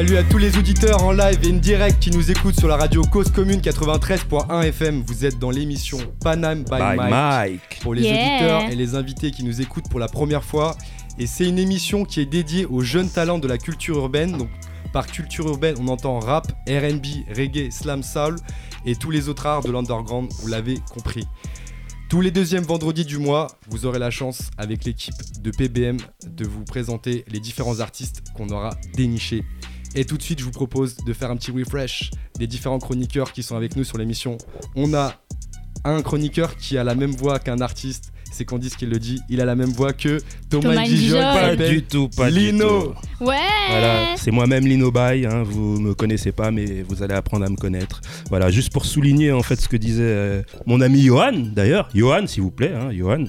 Salut à tous les auditeurs en live et en direct qui nous écoutent sur la radio Cause Commune 93.1 FM. Vous êtes dans l'émission Panam by, By Mike. Mike. Pour les Yeah. auditeurs et les invités qui nous écoutent pour la première fois. Et c'est une émission qui est dédiée aux jeunes talents de la culture urbaine. Donc, par culture urbaine, on entend rap, RB, reggae, slam soul et tous les autres arts de l'underground, vous l'avez compris. Tous les deuxièmes vendredis du mois, vous aurez la chance, avec l'équipe de PBM, de vous présenter les différents artistes qu'on aura dénichés. Et tout de suite, je vous propose de faire un petit refresh des différents chroniqueurs qui sont avec nous sur l'émission. On a un chroniqueur qui a la même voix qu'un artiste, c'est Candice qui le dit, il a la même voix que Thomas, Thomas qui Pas du tout, pas Lino. du tout. Ouais Voilà, c'est moi-même Lino Bay, hein, vous me connaissez pas mais vous allez apprendre à me connaître. Voilà, juste pour souligner en fait ce que disait euh, mon ami Johan d'ailleurs. Johan s'il vous plaît, hein, Johan.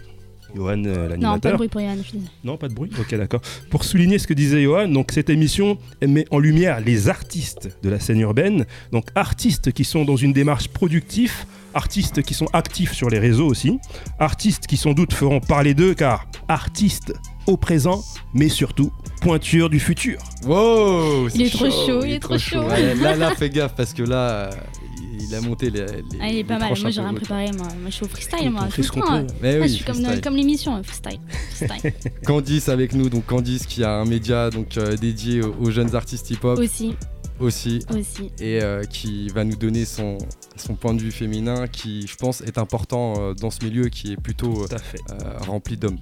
Johan euh, Non, pas l'animateur. de bruit pour désolée. Non, pas de bruit. Ok, d'accord. Pour souligner ce que disait Johan, donc cette émission met en lumière les artistes de la scène urbaine, donc artistes qui sont dans une démarche productive, artistes qui sont actifs sur les réseaux aussi, artistes qui sans doute feront parler d'eux, car artistes au présent, mais surtout pointure du futur. Wow, Il est trop chaud, il est trop chaud. Ouais, là, là, fais gaffe parce que là, euh, il a monté les. les- Ah, il est pas mal. Moi, j'ai rien préparé. Moi, moi je suis au freestyle, moi. Tout ce le temps. peut. Mais Moi, oui, je suis comme, freestyle. comme l'émission, freestyle. freestyle. Candice avec nous, donc Candice qui a un média donc euh, dédié aux, aux jeunes artistes hip-hop aussi, aussi aussi. et euh, qui va nous donner son, son point de vue féminin qui je pense est important euh, dans ce milieu qui est plutôt Tout à fait. euh, rempli d'hommes.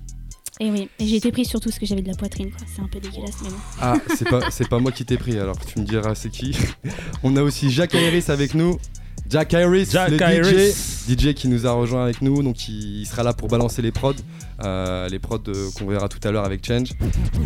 Et oui, et j'ai été prise surtout parce que j'avais de la poitrine, quoi. C'est un peu dégueulasse, mais bon. Ah, c'est pas, c'est pas moi qui t'ai pris alors tu me diras c'est qui. On a aussi Jack Iris avec nous. Jack Iris, Jack le Iris. DJ, DJ qui nous a rejoint avec nous, donc il, il sera là pour balancer les prods, euh, les prods euh, qu'on verra tout à l'heure avec Change.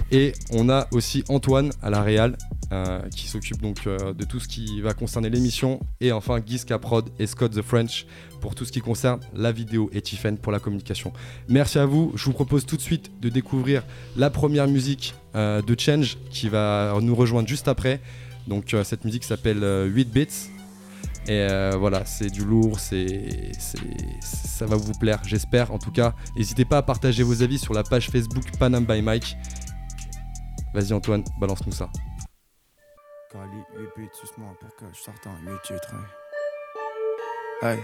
Et on a aussi Antoine à la Réal euh, qui s'occupe donc euh, de tout ce qui va concerner l'émission. Et enfin Giska Prod et Scott the French pour tout ce qui concerne la vidéo et Tiffen pour la communication. Merci à vous. Je vous propose tout de suite de découvrir la première musique de Change qui va nous rejoindre juste après. Donc cette musique s'appelle euh, 8 bits. Et euh, voilà, c'est du lourd, c'est, ça va vous plaire, j'espère. En tout cas, n'hésitez pas à partager vos avis sur la page Facebook Panam by Mike. Vas-y Antoine, balance-nous ça. Cali 8 bits, suce-moi pour que je sorte un 8 titres. Hey.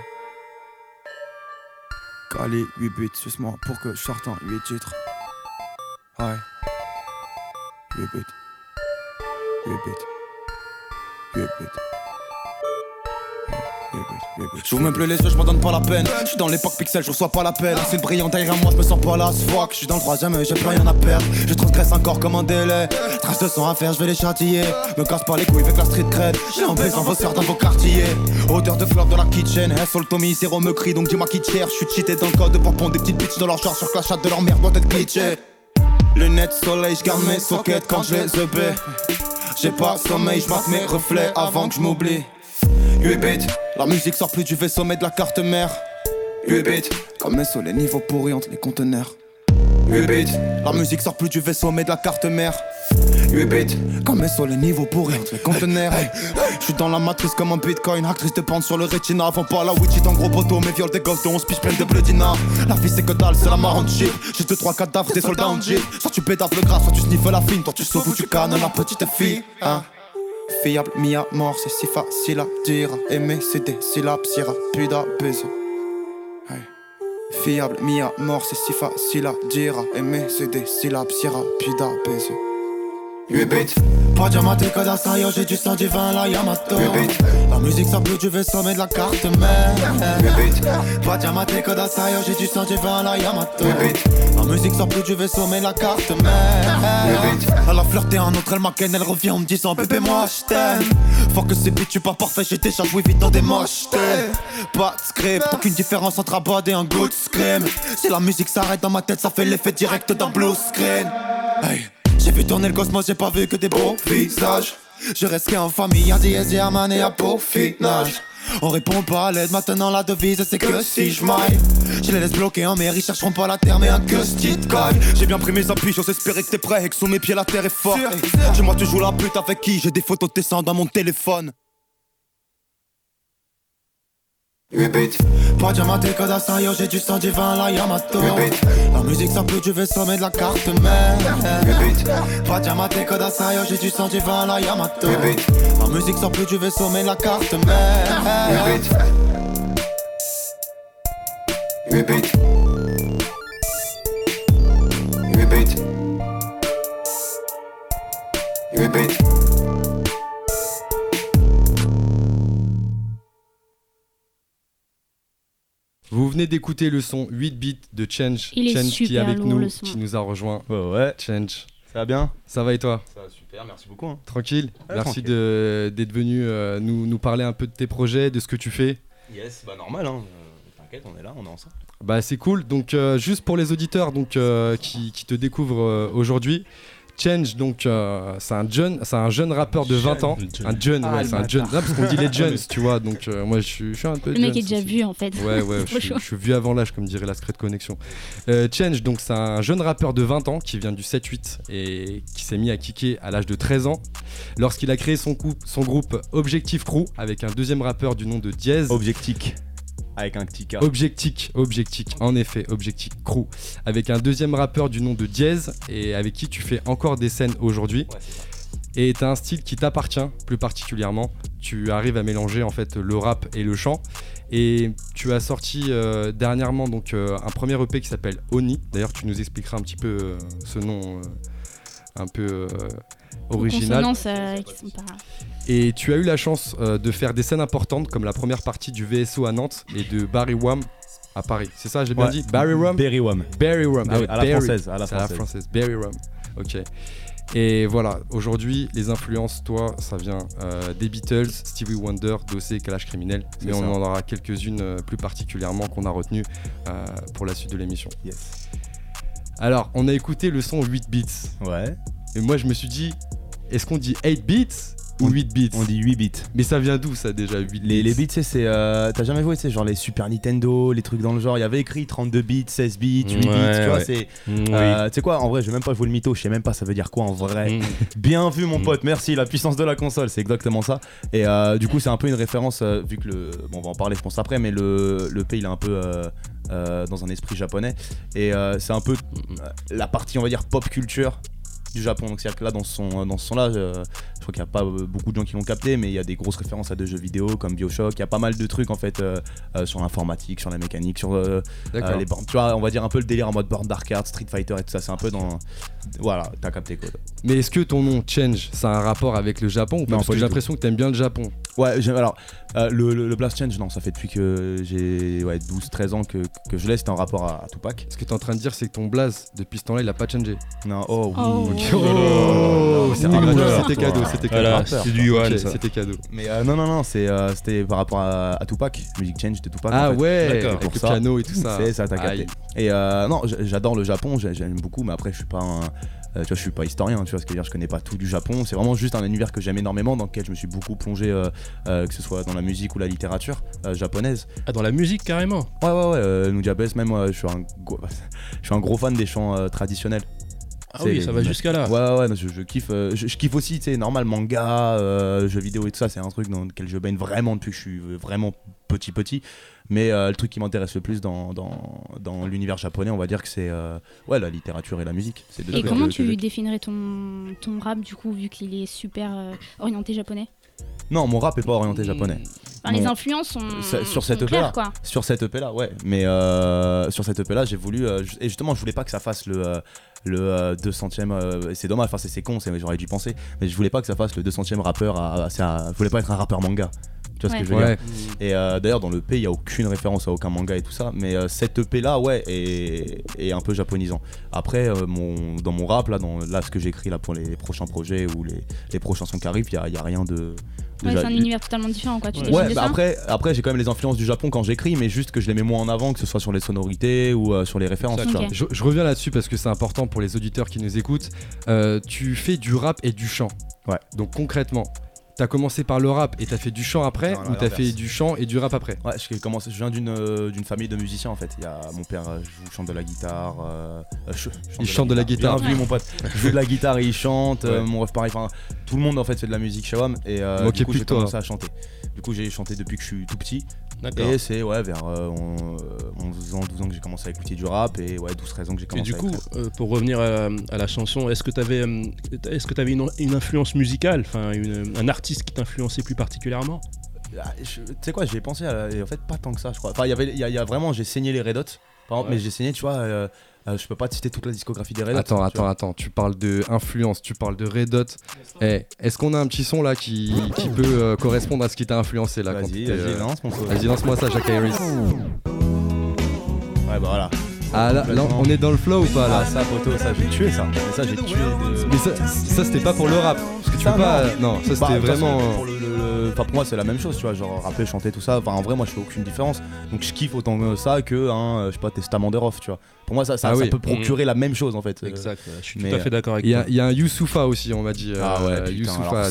Cali 8 bits, suce-moi pour que je sorte un 8 titres. Hey. 8 bits. 8 bits. 8 bits. J'ouvre même plus les yeux, je m'en donne pas la peine. Je suis dans l'époque pixel, je reçois pas l'appel. C'est une brillante derrière moi, je me sens pas là, fuck. Je suis dans le troisième et j'ai plus rien à perdre. Je transgresse encore comme un délai. Trace de sang à faire, je vais les châtiller. Me casse pas les couilles avec la street cred. J'ai un baiser vos sœurs dans vos quartiers. Odeur de fleurs dans la kitchen. Hey, sur le Tommy, zéro me crie, donc dis-moi qui tiers. Je suis cheaté dans le code pour pondre des petites bitches dans leur genre. Sur que la chatte de leur mère doit être glitchée. Lunettes soleil, je garde mes sockets quand je les ebais. J'ai pas sommeil, je marque mes reflets avant que je m'oublie. 8 bits, la musique sort plus du vaisseau mais de la carte mère. 8 bits, comme les niveaux pourris entre les conteneurs. 8 bits, la musique sort plus du vaisseau mais de la carte mère. 8 bits, comme les niveaux pourris entre les conteneurs. Je suis dans la matrice comme un bitcoin, actrice de pente sur le rétina. Avant pas la witch, en gros poteau, mes viols des gosses de 11 piges pleines de bludina. La vie c'est que dalle, c'est la marron de chip. J'ai 2-3 cadavres, des soldats en jeep. Soit tu pédaves le gras, soit tu sniffes la fine. Toi tu sauves ou tu cannes la petite fille. Hein. Fiable, mis à mort, c'est si facile à dire. Aimer, c'est des syllabes, si rapide à baiser. Hey. Fiable, mis à mort, c'est si facile à dire. Aimer, c'est des syllabes, si rapide à baiser. 8 bits, pas diamanté que d'assaillant, j'ai du sang divin, la Yamato. 8 bits, la musique sort plus du vaisseau, mais de la carte mère. 8 bits, pas diamanté que d'assaillant, j'ai du sang divin, la Yamato. 8 bits, la musique sort plus du vaisseau, mais de la carte mère. 8 bits, elle a flirté un autre, elle m'aquenne, elle revient en me disant, bébé, moi je t'aime. Faut que c'est bitch, suis pas parfait, j'ai déjà joué vite dans des mochetés. Pas de script, aucune différence entre un bad et un good scream. Si la musique s'arrête dans ma tête, ça fait l'effet direct d'un blue screen. Hey. J'ai vu tourner le cosmos, j'ai pas vu que des beaux visages. Je reste qu'en famille, à Diaz, Herman et à peaufinage. On répond pas à l'aide, maintenant la devise c'est que si je maille. Je les laisse bloquer en mer, ils chercheront pas la terre, mais un caille. J'ai bien pris mes appuis, j'ose espérer que t'es prêt et que sous mes pieds la terre est forte. Chez moi, tu joues la pute avec qui J'ai des photos de tes dans mon téléphone. 8 bits, pas diamanté que d'assaillant, j'ai du sang divin, la Yamato. 8 bits, la musique sort plus du vaisseau mais de la carte mère. Diamaté code à Sayo J'ai du sang du vin la Yamato Ma musique sort plus du vaisseau mais de la carte mère Vous venez d'écouter le son 8 bits de Change. Il est Change qui est avec lourd, nous, le son. qui nous a rejoint. Ouais, ouais. Change. Ça va bien? Ça va et toi? Ça va super, merci beaucoup. hein. Tranquille Ouais, Merci tranquille. de- d'être venu euh, nous, nous parler un peu de tes projets, de ce que tu fais. Yes, bah normal, hein. euh, T'inquiète, on est là, on est ensemble. Bah c'est cool. Donc euh, juste pour les auditeurs donc euh, qui, qui te découvrent euh, aujourd'hui, Change donc euh, c'est un jeune, c'est un jeune rappeur de 20 ans, un jeune, Ah, ouais, c'est un jeune. Non, parce qu'on dit les jeunes, tu vois. Donc euh, moi je suis, je suis un peu. Le mec est déjà vu en fait. Ouais, ouais, je, suis, Franchement. je suis vu avant l'âge, comme dirait la Secret Connection. Euh, Change, donc c'est un jeune rappeur de 20 ans qui vient du 7-8 et qui s'est mis à kicker à l'âge de 13 ans lorsqu'il a créé son, coup- son groupe Objectif Crew avec un deuxième rappeur du nom de Diez. Objectif. Avec un petit K. Objectif, Objectif, en effet, Objectif Crew, avec un deuxième rappeur du nom de Diez et avec qui tu fais encore des scènes aujourd'hui. Ouais. Et t'as un style qui t'appartient plus particulièrement. Tu arrives à mélanger en fait le rap et le chant. Et tu as sorti euh, dernièrement donc euh, un premier EP qui s'appelle Oni. D'ailleurs, tu nous expliqueras un petit peu euh, ce nom euh, un peu euh, original. Consonances euh, qui sont pas. Et tu as eu la chance euh, de faire des scènes importantes comme la première partie du VSO à Nantes et de Barry Wham à Paris. C'est ça, j'ai bien Ouais. dit? Barry Wham Berry Wham. Barry Rum. Ah à la Barry. française, à la C'est à la française. Barry Rum. Ok. Et voilà, aujourd'hui, les influences, toi, ça vient euh, des Beatles, Stevie Wonder, Dossé, Kalash Criminel. Mais on ça. en aura quelques-unes euh, plus particulièrement qu'on a retenues euh, pour la suite de l'émission. Yes. Alors, on a écouté le son 8 bits. Ouais. Et moi, je me suis dit, est-ce qu'on dit 8 bits ou On- 8 bits On dit 8 bits. Mais ça vient d'où ça déjà 8 Les, bits les bits, c'est. euh, T'as jamais tu sais, genre les Super Nintendo, les trucs dans le genre. Il y avait écrit 32 bits, 16 bits, 8 bits, Ouais, tu vois. C'est. Euh, tu sais quoi, en vrai, je vais même pas jouer le mytho, je sais même pas ça veut dire quoi en vrai. Mm. Bien vu, mon Mm. pote, merci. La puissance de la console, c'est exactement ça. Et euh, du coup, c'est un peu une référence, euh, vu que le. Bon, on va en parler, je pense, après, mais le, le pays, il est un peu dans un esprit japonais. Et c'est un peu la partie, on va dire, pop culture du Japon. Donc, c'est-à-dire que là, dans son, dans ce son-là, euh, crois qu'il n'y a pas euh, beaucoup de gens qui l'ont capté, mais il y a des grosses références à des jeux vidéo comme Bioshock. Il y a pas mal de trucs, en fait, euh, euh, sur l'informatique, sur la mécanique, sur euh, euh, les bornes. Tu vois, on va dire un peu le délire en mode borne d'arcade, Street Fighter et tout ça. C'est un peu dans. Voilà, t'as capté quoi. Mais est-ce que ton nom Change, ça a un rapport avec le Japon ou pas? Non, Parce pas que j'ai l'impression que t'aimes bien le Japon. Ouais, alors, euh, le, le- le Blast Change, non, ça fait depuis que j'ai ouais, 12-13 ans que, que je l'ai, c'était en rapport à, à Tupac. Ce que t'es en train de dire, c'est que ton blaze, depuis ce temps-là, il a pas changé. Non, oh oui. Oh. ok. Oh, c'était c'était gratuit, cadeau, c'était c'était cadeau. Voilà, c'est du ça. C'était cadeau. Mais euh, non, non, non, c'est, euh, c'était par rapport à, à Tupac, Music Change de Tupac. Ah en fait. ouais, D'accord. avec Pour le ça. piano et tout ça. C'est ça, t'as capté. Et euh, non, j'adore le Japon, j'ai- j'aime beaucoup, mais après, je suis pas un. euh, tu vois, je suis pas historien, tu vois ce que je veux dire, je connais pas tout du Japon. C'est vraiment juste un univers que j'aime énormément, dans lequel je me suis beaucoup plongé, euh, euh, que ce soit dans la musique ou la littérature japonaise. Ah, dans la musique carrément? Ouais, ouais, ouais, Nujabes, même moi, je suis un, gros- je suis un gros fan des chants traditionnels. Ah oui, les- ça va jusqu'à là. Ouais, ouais, ouais, je, je kiffe. euh, je, je kiffe aussi, tu sais, normal, manga, euh, jeux vidéo et tout ça, c'est un truc dans lequel je baigne vraiment depuis que je suis vraiment petit, petit. Mais euh, le truc qui m'intéresse le plus dans, dans, dans l'univers japonais, on va dire que c'est euh, ouais, la littérature et la musique. Deux Et trucs comment que- que tu je- définirais ton, ton rap du coup, vu qu'il est super euh, orienté japonais? Non, mon rap est pas orienté japonais. Enfin, Les influences sont, Ça- sur sont cette EP claires, là. quoi. Sur cette EP là, ouais. Mais euh, sur cette EP là, j'ai voulu. euh, et justement, je voulais pas que ça fasse le. euh, le euh, 200ème, euh, c'est dommage, enfin c'est c'est con, c'est- j'aurais dû penser, mais je voulais pas que ça fasse le 200ème rappeur, à, à- c'est à- je voulais pas être un rappeur manga, tu vois ce que je veux dire? Et euh, d'ailleurs, dans le P, il n'y a aucune référence à aucun manga et tout ça. Mais euh, cette EP là, ouais, est, est un peu japonisant. Après, euh, mon, dans mon rap, là, dans là, ce que j'écris là pour les prochains projets ou les, les prochains sons qui arrivent, il n'y a, il y a rien de. Ouais, c'est un univers totalement différent, quoi. Tu Ouais. bah ça après, après j'ai quand même les influences du Japon quand j'écris, mais juste que je les mets moins en avant, que ce soit sur les sonorités ou euh, sur les références. tu vois. Ok. Je, je reviens là-dessus parce que c'est important pour les auditeurs qui nous écoutent. Euh, tu fais du rap et du chant. Ouais. Donc concrètement, t'as commencé par le rap et t'as fait du chant après Non, non, ou t'as fait du chant et du rap après? Ouais, je, commence, je viens d'une euh, d'une famille de musiciens en fait. Il y a mon père euh, joue, chante de la guitare. euh, je- Il chante de la guitare. Bien vu mon pote. Je joue de la guitare et il chante. euh, mon ref pareil. Enfin, tout le monde en fait fait de la musique chez WAM et du coup j'ai commencé à chanter. Du coup j'ai chanté depuis que je suis tout petit. Et c'est ouais, vers euh, on- euh, 11 ans, 12 ans que j'ai commencé à écouter du rap et ouais, 12-13 ans que j'ai Et commencé du à coup, écrire. euh, pour revenir à, à la chanson, est-ce que tu avais, est-ce que avais une, une influence musicale, enfin un artiste qui t'influençait plus particulièrement? Ah, je- Tu sais quoi, j'y ai pensé à- et en fait pas tant que ça, je crois. Enfin, il y avait, il y, a- y a vraiment, j'ai saigné les Red Hot, par exemple, Ouais. mais j'ai saigné, tu vois. Euh, je peux pas te citer toute la discographie des Red Hot. Attends, attends, vois. attends. Tu parles de influence, tu parles de Red Hot. Eh, Est-ce qu'on a un petit son là qui, qui peut euh, correspondre à ce qui t'a influencé là Vas-y, vas-y, euh, lance mon Vas-y, lance-moi ça, Jack Harris. Ouais, bah voilà. Ah là, là, on est dans le flow ou pas là Ah, ça, poteau, ça, j'ai tué ça. Mais ça, j'ai tué de. Mais ça, ça c'était pas pour le rap. Parce que tu Ça, peux pas. non. Non, ça c'était Bah, toute vraiment. façon, euh, pour le- le- le- Enfin, pour moi, c'est la même chose, tu vois. Genre, rapper, chanter, tout ça. Enfin, en vrai, moi, je fais aucune différence. Donc, je kiffe autant euh, ça que, un, euh, je sais pas, Testament d'Erof, tu vois. Pour moi, ça, ça, Ah ça peut procurer la même chose, en fait. Euh, Exact, je suis mais, tout à fait d'accord avec Il y, a- toi. il y a un Youssoufa aussi, on m'a dit. euh, Ah ouais, putain, Youssoufa,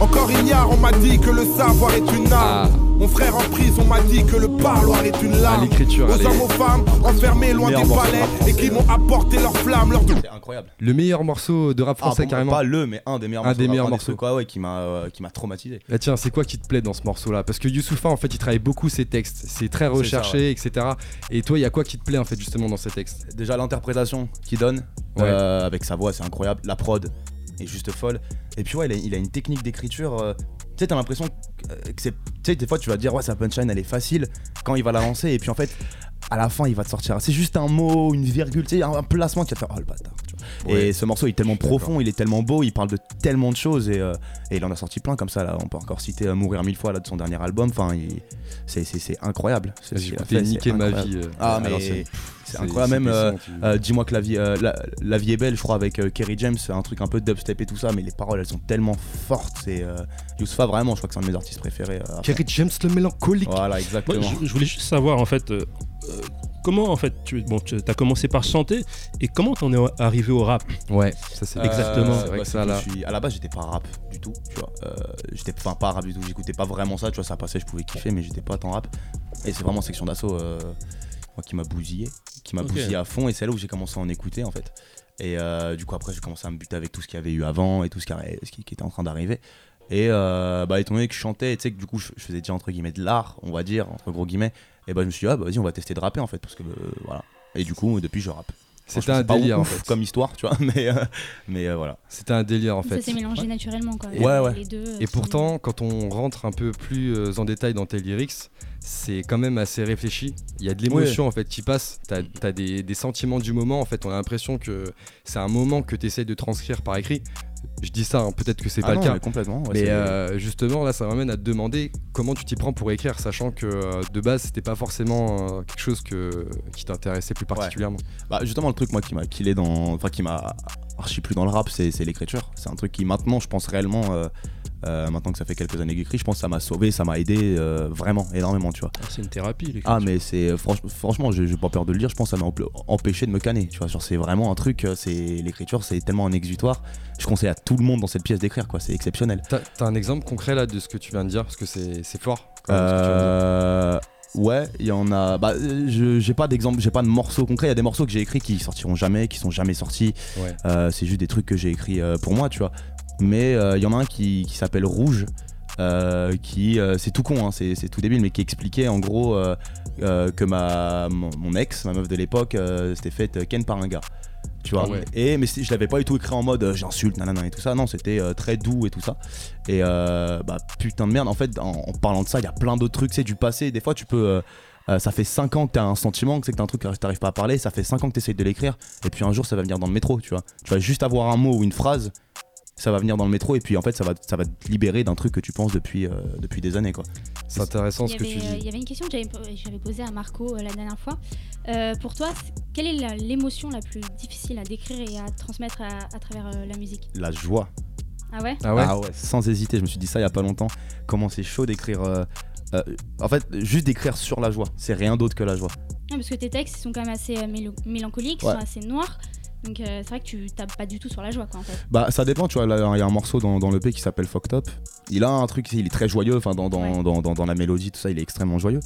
Encore ignare, on m'a dit que le savoir est une arme. Ah, Mon frère en prison m'a dit que le parloir est une ah, larme. l'écriture, Aux hommes, aux femmes, enfermés loin des palais et qui m'ont apporté leur flamme, leur C'est incroyable. Le meilleur morceau de rap Ah, français, carrément. Pas le, mais un des meilleurs Un morceaux. des meilleurs morceaux. trucs, ouais, ouais, qui m'a euh, qui m'a traumatisé. Bah tiens, c'est quoi qui te plaît dans ce morceau-là? Parce que Youssoufa, en fait, il travaille beaucoup ses textes. C'est très ça, recherché, etc. Et toi, il y a quoi qui te plaît, en fait, justement, dans ces textes? Déjà l'interprétation qu'il donne Ouais. euh, avec sa voix, c'est incroyable. La prod est juste folle. Et puis ouais, il a, il a une technique d'écriture. euh, tu sais, t'as l'impression que, euh, que c'est. Tu sais, des fois tu vas dire ouais, sa punchline elle est facile quand il va la lancer et puis en fait. À la fin, il va te sortir. C'est juste un mot, une virgule, tu sais, un, un placement qui va te faire oh le bâtard. tu vois. Ouais. Et ce morceau il est tellement profond, il est tellement beau, il parle de tellement de choses et, euh, et il en a sorti plein comme ça. Là, on peut encore citer euh, Mourir mille fois là de son dernier album. Enfin, il- c'est incroyable. J'ai écouté Niquer ma vie. euh, Ah mais. C'est incroyable même. euh, euh, Dis-moi que la vie, euh, la, la vie est belle, je crois, avec euh, Kerry James, c'est un truc un peu dubstep et tout ça, mais les paroles elles sont tellement fortes. C'est euh, Yousfa, vraiment, je crois que c'est un de mes artistes préférés. euh, Kerry James, le mélancolique. Voilà, Moi, exactement. je, je voulais juste savoir en fait euh, euh, comment en fait tu bon tu as commencé par chanter et comment t'en es arrivé au rap? Ouais, ça c'est Euh, exactement. ouais, c'est vrai que c'est ça que là. je suis- À la base, j'étais pas rap du tout, tu vois. Euh, j'étais enfin pas rap du tout, j'écoutais pas vraiment ça, tu vois. Ça passait, je pouvais kiffer, mais j'étais pas tant rap. Et c'est vraiment section d'assaut euh, moi, qui m'a bousillé, qui m'a bousillé à fond, et c'est là où j'ai commencé à en écouter en fait. Et euh, du coup, après, j'ai commencé à me buter avec tout ce qu'il y avait eu avant et tout ce qui, ce était en train d'arriver. Et euh, bah, étant donné que je chantais, et tu sais que du coup, je, je faisais déjà entre guillemets de l'art, on va dire, entre gros guillemets, et bah, je me suis dit, ah bah vas-y, on va tester de rapper en fait, parce que euh, voilà. Et du coup, depuis, je rappe. C'était un pas délire en fait. comme histoire, tu vois, mais, euh, mais euh, voilà. C'était un délire en Ça fait. s'est mélangé naturellement quoi. Ouais, ouais. Les deux, euh, Et sont- pourtant, quand on rentre un peu plus en détail dans tes lyrics, c'est quand même assez réfléchi. Il y a de l'émotion en fait qui passe. T'as as des, des sentiments du moment. En fait, on a l'impression que c'est un moment que tu essayes de transcrire par écrit. Je dis ça, hein, peut-être que c'est Ah pas non, le cas. mais complètement. ouais, Mais c'est- euh, justement, là, ça m'amène à te demander comment tu t'y prends pour écrire, sachant que euh, de base, c'était pas forcément euh, quelque chose que, qui t'intéressait plus particulièrement. Bah, justement, le truc moi qui m'a killé dans. Enfin, qui m'a archi plus dans le rap, c'est c'est l'écriture. C'est un truc qui maintenant, je pense réellement, euh, euh, maintenant que ça fait quelques années que j'écris, je pense que ça m'a sauvé, ça m'a aidé euh, vraiment, énormément, tu vois. Ah, C'est une thérapie. l'écriture. Ah, mais c'est. franch- franchement, j'ai pas peur de le dire, je pense que ça m'a empêché de me canner, tu vois. Genre, c'est vraiment un truc, euh, c'est l'écriture, c'est tellement un exutoire. Je conseille à tout le monde dans cette pièce d'écrire, quoi, c'est exceptionnel. T'as un exemple concret là de ce que tu viens de dire? Parce que c'est fort. quand même, ce que tu viens de dire. Euh, ouais, il y en a. Bah, euh, j'ai pas d'exemple, j'ai pas de morceaux concrets. Il y a des morceaux que j'ai écrits qui sortiront jamais, qui sont jamais sortis. Ouais. Euh, c'est juste des trucs que j'ai écrits euh, pour moi, tu vois. Mais euh, il y en a un qui, qui s'appelle Rouge. euh, qui euh, c'est tout con hein, c'est c'est tout débile mais qui expliquait en gros euh, euh, que ma mon, mon ex ma meuf de l'époque euh, s'était faite ken par un gars tu vois Ah ouais. et mais je l'avais pas du tout écrit en mode euh, j'insulte nanana et tout ça non c'était euh, très doux et tout ça et euh, bah putain de merde en fait en, en parlant de ça il y a plein d'autres trucs c'est du passé des fois tu peux euh, euh, ça fait 5 ans que t'as un sentiment, que c'est que t'as un truc que t'arrives pas à parler, ça fait 5 ans que t'essayes de l'écrire, et puis un jour ça va venir dans le métro, tu vois. Tu vas juste avoir un mot ou une phrase, ça va venir dans le métro, et puis en fait ça va, ça va te libérer d'un truc que tu penses depuis, euh, depuis des années, quoi. C'est intéressant Il ce y, que avait, tu euh, il dis. y avait une question que j'avais posée à Marco euh, la dernière fois. Euh, pour toi, quelle est l'émotion la, plus difficile à décrire et à transmettre à, à travers euh, la musique? La joie. Ah ouais? Ah ouais? Sans hésiter, je me suis dit ça il y a pas longtemps. Comment c'est chaud d'écrire. euh, euh, en fait, juste d'écrire sur la joie, c'est rien d'autre que la joie. Ouais, Parce que tes textes ils sont quand même assez euh, mélancoliques, Ouais. sont assez noirs. Donc euh, c'est vrai que tu tapes pas du tout sur la joie quoi en fait. Bah ça dépend, tu vois, il y a un morceau dans, dans l'EP qui s'appelle Fucked Up. Il a un truc, il est très joyeux, enfin dans, dans, Ouais. dans, la mélodie, tout ça, il est extrêmement joyeux.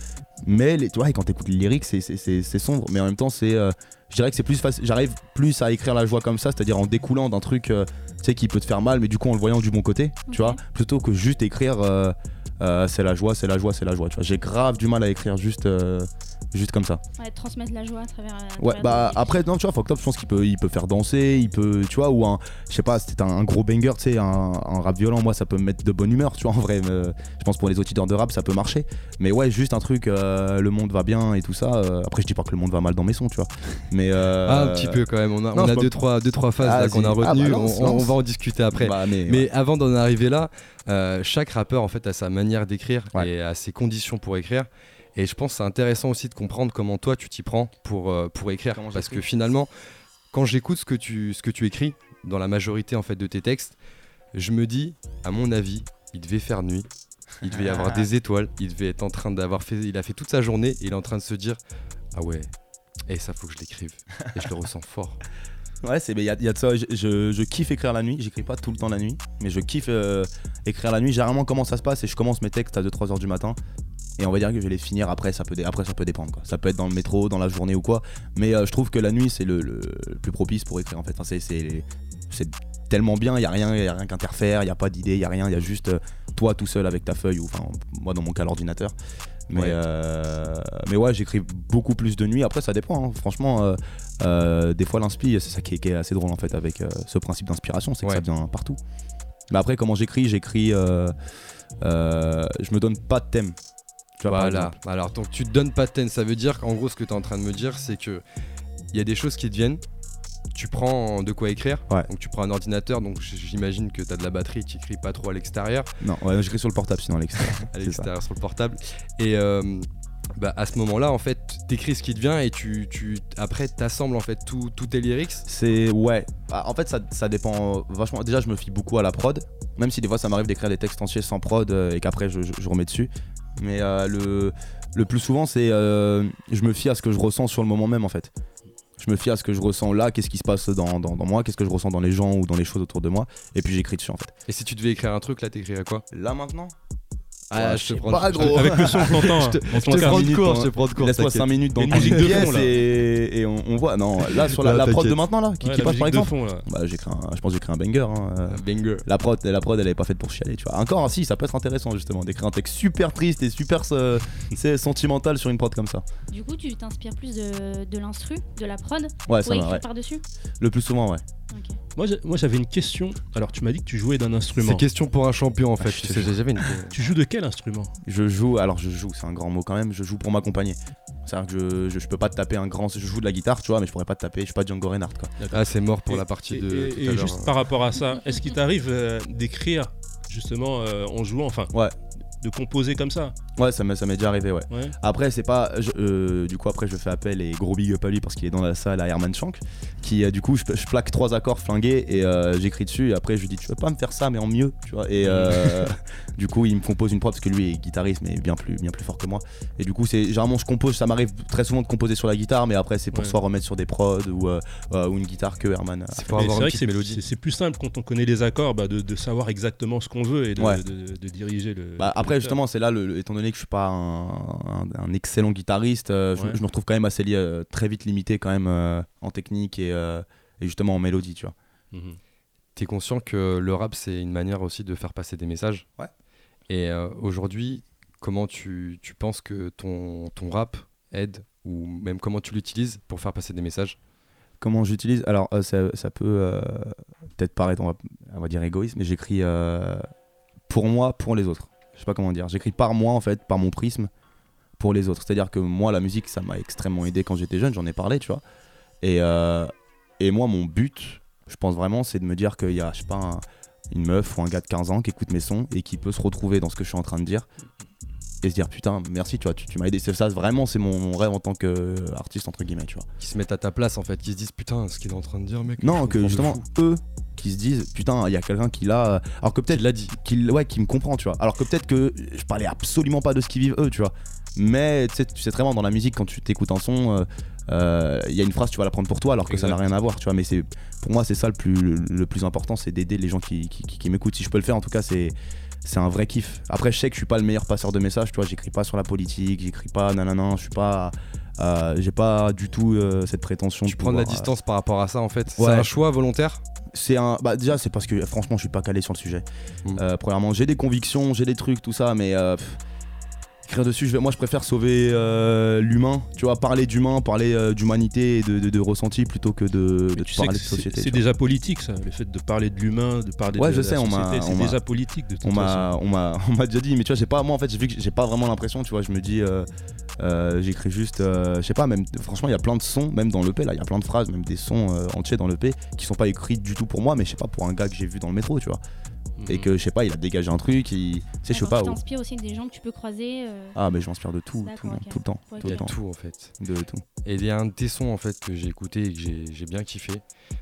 Mais les, tu vois, et quand t'écoutes les lyrics, c'est- c'est c'est- c'est sombre, mais en même temps, c'est. euh, je dirais que c'est plus facile. J'arrive plus à écrire la joie comme ça, c'est-à-dire en découlant d'un truc, euh, tu sais, qui peut te faire mal, mais du coup en le voyant du bon côté, tu vois, plutôt que juste écrire. Euh, c'est la joie, c'est la joie, c'est la joie. Tu vois, j'ai grave du mal à écrire juste, euh, juste comme ça. Ouais, transmettre la joie à travers. à Ouais, travers bah après, non, tu vois, Fucked Up, je pense qu'il peut, il peut faire danser, il peut, tu vois, ou un, je sais pas, c'était un, un gros banger, tu sais, un, un rap violent, moi, ça peut me mettre de bonne humeur, tu vois, en vrai. je pense pour les auditeurs de rap, ça peut marcher. Mais ouais, juste un truc, euh, le monde va bien et tout ça. euh, après, je dis pas que le monde va mal dans mes sons, tu vois. Mais. euh, Ah, un petit peu quand même. On a, non, on a deux, trois, deux, trois phases Ah, qu'on a. Ah, retenues. bah, on, va en discuter après. bah, mais, Mais ouais. avant d'en arriver là, euh, chaque rappeur en fait a sa manière d'écrire Ouais. et a ses conditions pour écrire. Et je pense que c'est intéressant aussi de comprendre comment toi tu t'y prends pour, euh, pour écrire. Comment Parce que finalement, quand j'écoute ce, que tu- ce que tu écris dans la majorité en fait de tes textes, je me dis, à mon avis, il devait faire nuit. Il devait y avoir des étoiles, il devait être en train d'avoir fait, il a fait toute sa journée et il est en train de se dire, ah ouais, et ça faut que je l'écrive. Et je le ressens fort. Ouais, c'est il y, a- y a de ça. Je, je- kiffe écrire la nuit. J'écris pas tout le temps la nuit, mais je kiffe euh, écrire la nuit. Généralement, comment ça se passe C'est je commence mes textes à 2-3 heures du matin. Et on va dire que je vais les finir après, ça peut, après ça peut dépendre. Quoi. Ça peut être dans le métro, dans la journée ou quoi. Mais euh, je trouve que la nuit, c'est le, le- plus propice pour écrire en fait. C'est, tellement bien, il n'y a rien, y a il n'y a pas d'idée, il n'y a rien, il y a juste euh, toi tout seul avec ta feuille, ou enfin, moi dans mon cas, l'ordinateur. Mais, Ouais. euh, mais ouais, j'écris beaucoup plus de nuit. Après, ça dépend. hein. Franchement, euh, euh, des fois, l'inspi, c'est ça qui est, qui est assez drôle en fait avec ce principe d'inspiration, c'est que Ouais. ça vient partout. Mais après, comment j'écris J'écris. je me donne pas de thème. Tu vois, Voilà. exemple. Alors, donc tu te donnes pas de thème. Ça veut dire qu'en gros, ce que tu es en train de me dire, c'est que il y a des choses qui te viennent. Tu prends de quoi écrire. Ouais. Donc, tu prends un ordinateur. Donc, j'imagine que tu as de la batterie. Tu écris pas trop à l'extérieur. Non, ouais, j'écris sur le portable sinon à l'extérieur. À l'extérieur sur le portable. Et. euh, bah, à ce moment-là, en fait, t'écris ce qui te vient et tu, tu après t'assembles en fait tous tes lyrics. C'est ouais. Ah, en fait, ça, ça dépend vachement. Déjà, je me fie beaucoup à la prod, même si des fois ça m'arrive d'écrire des textes entiers sans prod euh, et qu'après je, je- je remets dessus. Mais euh, le, le plus souvent, c'est euh, je me fie à ce que je ressens sur le moment même en fait. Je me fie à ce que je ressens là, qu'est-ce qui se passe dans, dans- dans moi, qu'est-ce que je ressens dans les gens ou dans les choses autour de moi, et puis j'écris dessus en fait. Et si tu devais écrire un truc, là, t'écrirais quoi? Là maintenant? Ah, je te prends- pas, gros. Avec le son t'entends. Je te, hein, ton te prends de court, hein. je te prends de court. Laisse-moi t'inquiète. 5 minutes dans une musique de pièce fond, et, et on, on voit. Non, là sur la, prod de maintenant là, qui, Ouais, qui la passe par exemple. fond, là. Bah, j'écris un- je pense que j'écris un banger. hein. Un banger. La prod, la prod, elle est pas faite pour chialer, tu vois. Encore, si, ça peut être intéressant justement d'écrire un texte super triste et super euh, c'est sentimental sur une prod comme ça. Du coup, tu t'inspires plus de, de l'instru, de la prod, Ouais, pour ça va, par-dessus? Le plus souvent, ouais. Ok. Moi, j'avais une question. Alors, tu m'as dit que tu jouais d'un instrument. C'est question pour un champion en fait. Ah, je Tu une. Joues de quel instrument? Je joue, alors je joue, c'est un grand mot quand même, je joue pour m'accompagner. C'est-à-dire que je, je, je peux pas te taper un grand. Je joue de la guitare, tu vois, mais je pourrais pas te taper, je suis pas Django Reinhardt quoi. Ah, c'est mort pour Et- la partie et, de. et- tout et à l'heure. juste par rapport à ça, est-ce qu'il t'arrive euh, d'écrire justement euh, en jouant, enfin, Ouais. De composer comme ça Ouais, ça m'est ça m'est déjà arrivé, ouais. Ouais. Après, c'est pas. je- euh, du coup, après, je fais appel et gros big up à lui parce qu'il est dans la salle à Herman Shank. Qui, euh, du coup, je, je plaque trois accords flingués et euh, j'écris dessus. Et après, je lui dis, tu veux pas me faire ça, mais en mieux, tu vois. Et euh, du coup, il me compose une prod parce que lui est guitariste, mais bien plus, bien plus fort que moi. Et du coup, c'est généralement, je compose. Ça m'arrive très souvent de composer sur la guitare, mais après, c'est pour Ouais. soit remettre sur des prods ou, euh, euh, ou une guitare que Herman. a C'est vrai que c'est- mélodie. c'est c'est plus simple quand on connaît les accords bah, de, de savoir exactement ce qu'on veut et de, Ouais. de- de diriger le. Bah, le après, justement, c'est là, le, le- étant donné que je suis pas un, un- un excellent guitariste, euh, je, Ouais. je me retrouve quand même assez li- euh, très vite limité quand même euh, en technique et, euh, et justement en mélodie, tu vois. Mhm. T'es conscient que le rap c'est une manière aussi de faire passer des messages. Ouais. Et euh, aujourd'hui, comment tu, tu penses que ton, ton rap aide ou même comment tu l'utilises pour faire passer des messages? Comment j'utilise? Alors, euh, ça, ça peut euh, peut-être paraître, on va, on va dire égoïste, mais j'écris pour moi, pour les autres. Je sais pas comment dire. J'écris par moi, en fait, par mon prisme, pour les autres. C'est-à-dire que moi, la musique, ça m'a extrêmement aidé quand j'étais jeune, j'en ai parlé, tu vois. Et, et moi, mon but, je pense vraiment, c'est de me dire qu'il y a, je sais pas, un- une meuf ou un gars de 15 ans qui écoute mes sons et qui peut se retrouver dans ce que je suis en train de dire et se dire putain merci tu vois tu, tu m'as aidé. C'est ça vraiment c'est mon, mon rêve en tant qu'artiste entre guillemets tu vois. Qui se mettent à ta place en fait, qui se disent putain ce qu'il est en train de dire mec. non que justement eux qui se disent putain il y a quelqu'un qui l'a alors que peut-être l'a dit. qui, ouais, qui me comprend tu vois. Alors que peut-être que je parlais absolument pas de ce qu'ils vivent eux tu vois. Mais tu sais, tu sais très bien dans la musique quand tu t'écoutes un son euh, il y a une phrase tu vas la prendre pour toi alors que ça n'a rien à voir tu vois mais c'est pour moi c'est ça le plus le, plus important c'est d'aider les gens qui, qui, qui- qui m'écoutent si je peux le faire en tout cas c'est c'est un vrai kiff après je sais que je suis pas le meilleur passeur de messages tu vois j'écris pas sur la politique j'écris pas nanana je suis pas euh, j'ai pas du tout euh, cette prétention Tu de prends de la euh, distance par rapport à ça en fait. C'est un choix volontaire? C'est un. Bah, déjà, c'est parce que franchement, je suis pas calé sur le sujet. Mm. Euh, premièrement, j'ai des convictions, j'ai des trucs, tout ça, mais. euh, pff, écrire dessus, je vais, moi je préfère sauver euh, l'humain, tu vois, parler d'humain, parler euh, d'humanité et de, de- de ressenti plutôt que de, tu parler de société. c'est déjà politique ça, le fait de parler de l'humain, de parler Ouais, de je sais, on m'a- société, c'est déjà politique de toute On façon. on m'a, on m'a déjà dit, mais tu vois, j'ai pas, moi en fait, vu que j'ai pas vraiment l'impression, tu vois, je me dis, euh, euh, j'écris juste, euh, je sais pas, même, franchement, il y a plein de sons, même dans l'EP, là, il y a plein de phrases, même des sons entiers dans l'EP qui sont pas écrits du tout pour moi, mais je sais pas, pour un gars que j'ai vu dans le métro, tu vois, et Mhm. que je sais pas, il a dégagé un truc, il, tu sais, je sais pas. Tu t'inspires aussi des gens que tu peux croiser. euh, Ah, mais je m'inspire de tout, tout, le temps, tout le temps, tout en fait. de tout. Et il y a un de tes sons en fait que j'ai écouté et que j'ai j'ai bien kiffé.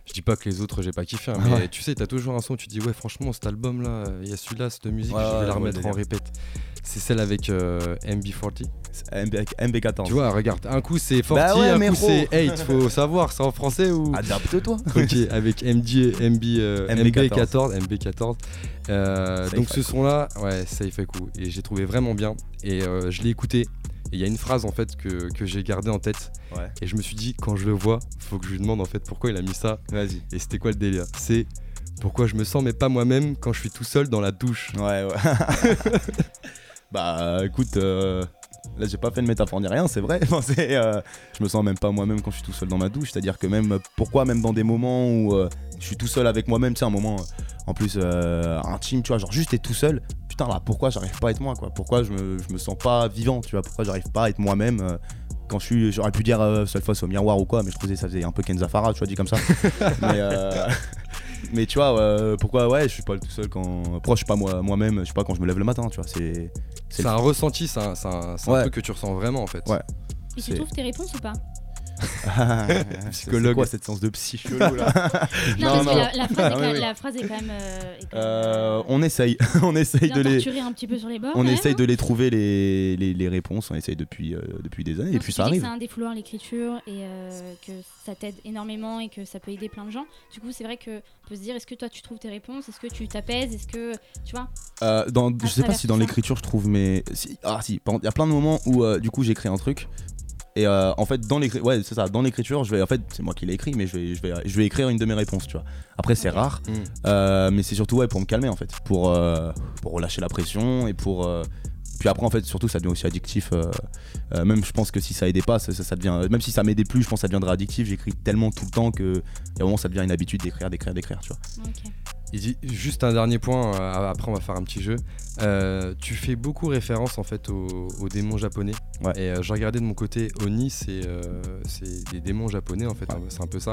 Je dis pas que les autres j'ai pas kiffé, hein, mais Ouais. tu sais, t'as toujours un son, tu dis ouais, franchement, cet album là, il y a celui-là, cette musique, Ouais, je vais ouais, la remettre en répète. C'est celle avec euh, MB40. MB, MB14. Tu vois, regarde, un coup c'est 40, Bah un mais coup c'est 8, faut savoir, c'est en français ou. Adapte-toi. Ok, avec MD, MB, euh, MB14. MB14, MB14. Euh, donc ce Haku. son-là, ouais, Safe Haku. Et j'ai trouvé vraiment bien. Et euh, je l'ai écouté. Et il y a une phrase en fait que, que j'ai gardée en tête. Ouais, Et je me suis dit, quand je le vois, faut que je lui demande en fait pourquoi il a mis ça. vas-y. Et c'était quoi le délire? C'est pourquoi je me sens mais pas moi-même quand je suis tout seul dans la douche. Ouais, ouais. bah écoute, euh, là j'ai pas fait de métaphore ni rien, c'est vrai. Enfin, euh, je me sens même pas moi-même quand je suis tout seul dans ma douche. C'est-à-dire que même, pourquoi même dans des moments où euh, je suis tout seul avec moi-même, tu sais, un moment en plus intime, tu vois, genre juste t'es tout seul. Putain, là, pourquoi j'arrive pas à être moi, quoi? Pourquoi je me, je me sens pas vivant, tu vois? Pourquoi j'arrive pas à être moi-même euh, quand je suis, j'aurais pu dire euh, seule face au miroir ou quoi, mais je trouvais ça faisait un peu Kenza Farah, tu vois, dit comme ça. mais, euh, mais tu vois, euh, pourquoi, ouais, je suis pas tout seul quand. Pourquoi je suis pas moi- moi-même, je sais pas, quand je me lève le matin, tu vois, c'est. C'est un ressenti, c'est un, truc que tu ressens vraiment en fait. Ouais. Et tu trouves tes réponses ou pas? Psychologue. Quoi cette séance de psy chelou là Non, Non, parce non. que la, la phrase, est Ah, quand oui, même, oui. la phrase est quand même. euh, est quand même, Euh, euh, On essaye, on essaye de les. torturée un petit peu sur les bords. On essaye hein. de les trouver les, les, les réponses, on essaye depuis, euh, depuis des années, et puis ça arrive. C'est un défouloir l'écriture et euh, que ça t'aide énormément et que ça peut aider plein de gens. Du coup, c'est vrai que on peut se dire est-ce que toi tu trouves tes réponses? Est-ce que tu t'apaises? Est-ce que tu vois? Euh, dans, je sais pas si dans l'écriture je trouve, mais si, ah si, il y a plein de moments où euh, du coup j'écris un truc. Et euh, en fait, dans l'écriture, ouais, c'est ça, dans l'écriture, je vais, en fait, c'est moi qui l'ai écrit, mais je vais, je vais, je vais écrire une de mes réponses, tu vois. Après, c'est rare, Mm. euh, mais c'est surtout ouais pour me calmer en fait, pour, euh, pour relâcher la pression et pour. euh, puis après, en fait, surtout, ça devient aussi addictif. euh, euh, même, je pense que si ça aidait pas, ça, ça, ça devient. Même si ça m'aidait plus, je pense que ça deviendrait addictif. J'écris tellement tout le temps que, a un moment, ça devient une habitude d'écrire, d'écrire, d'écrire, tu vois. Il dit juste un dernier point, euh, après on va faire un petit jeu. Euh, tu fais beaucoup référence en fait aux, aux démons japonais. Ouais. Et euh, je regardais de mon côté, Oni c'est euh, c'est des démons japonais en fait, Ouais. hein, c'est un peu ça.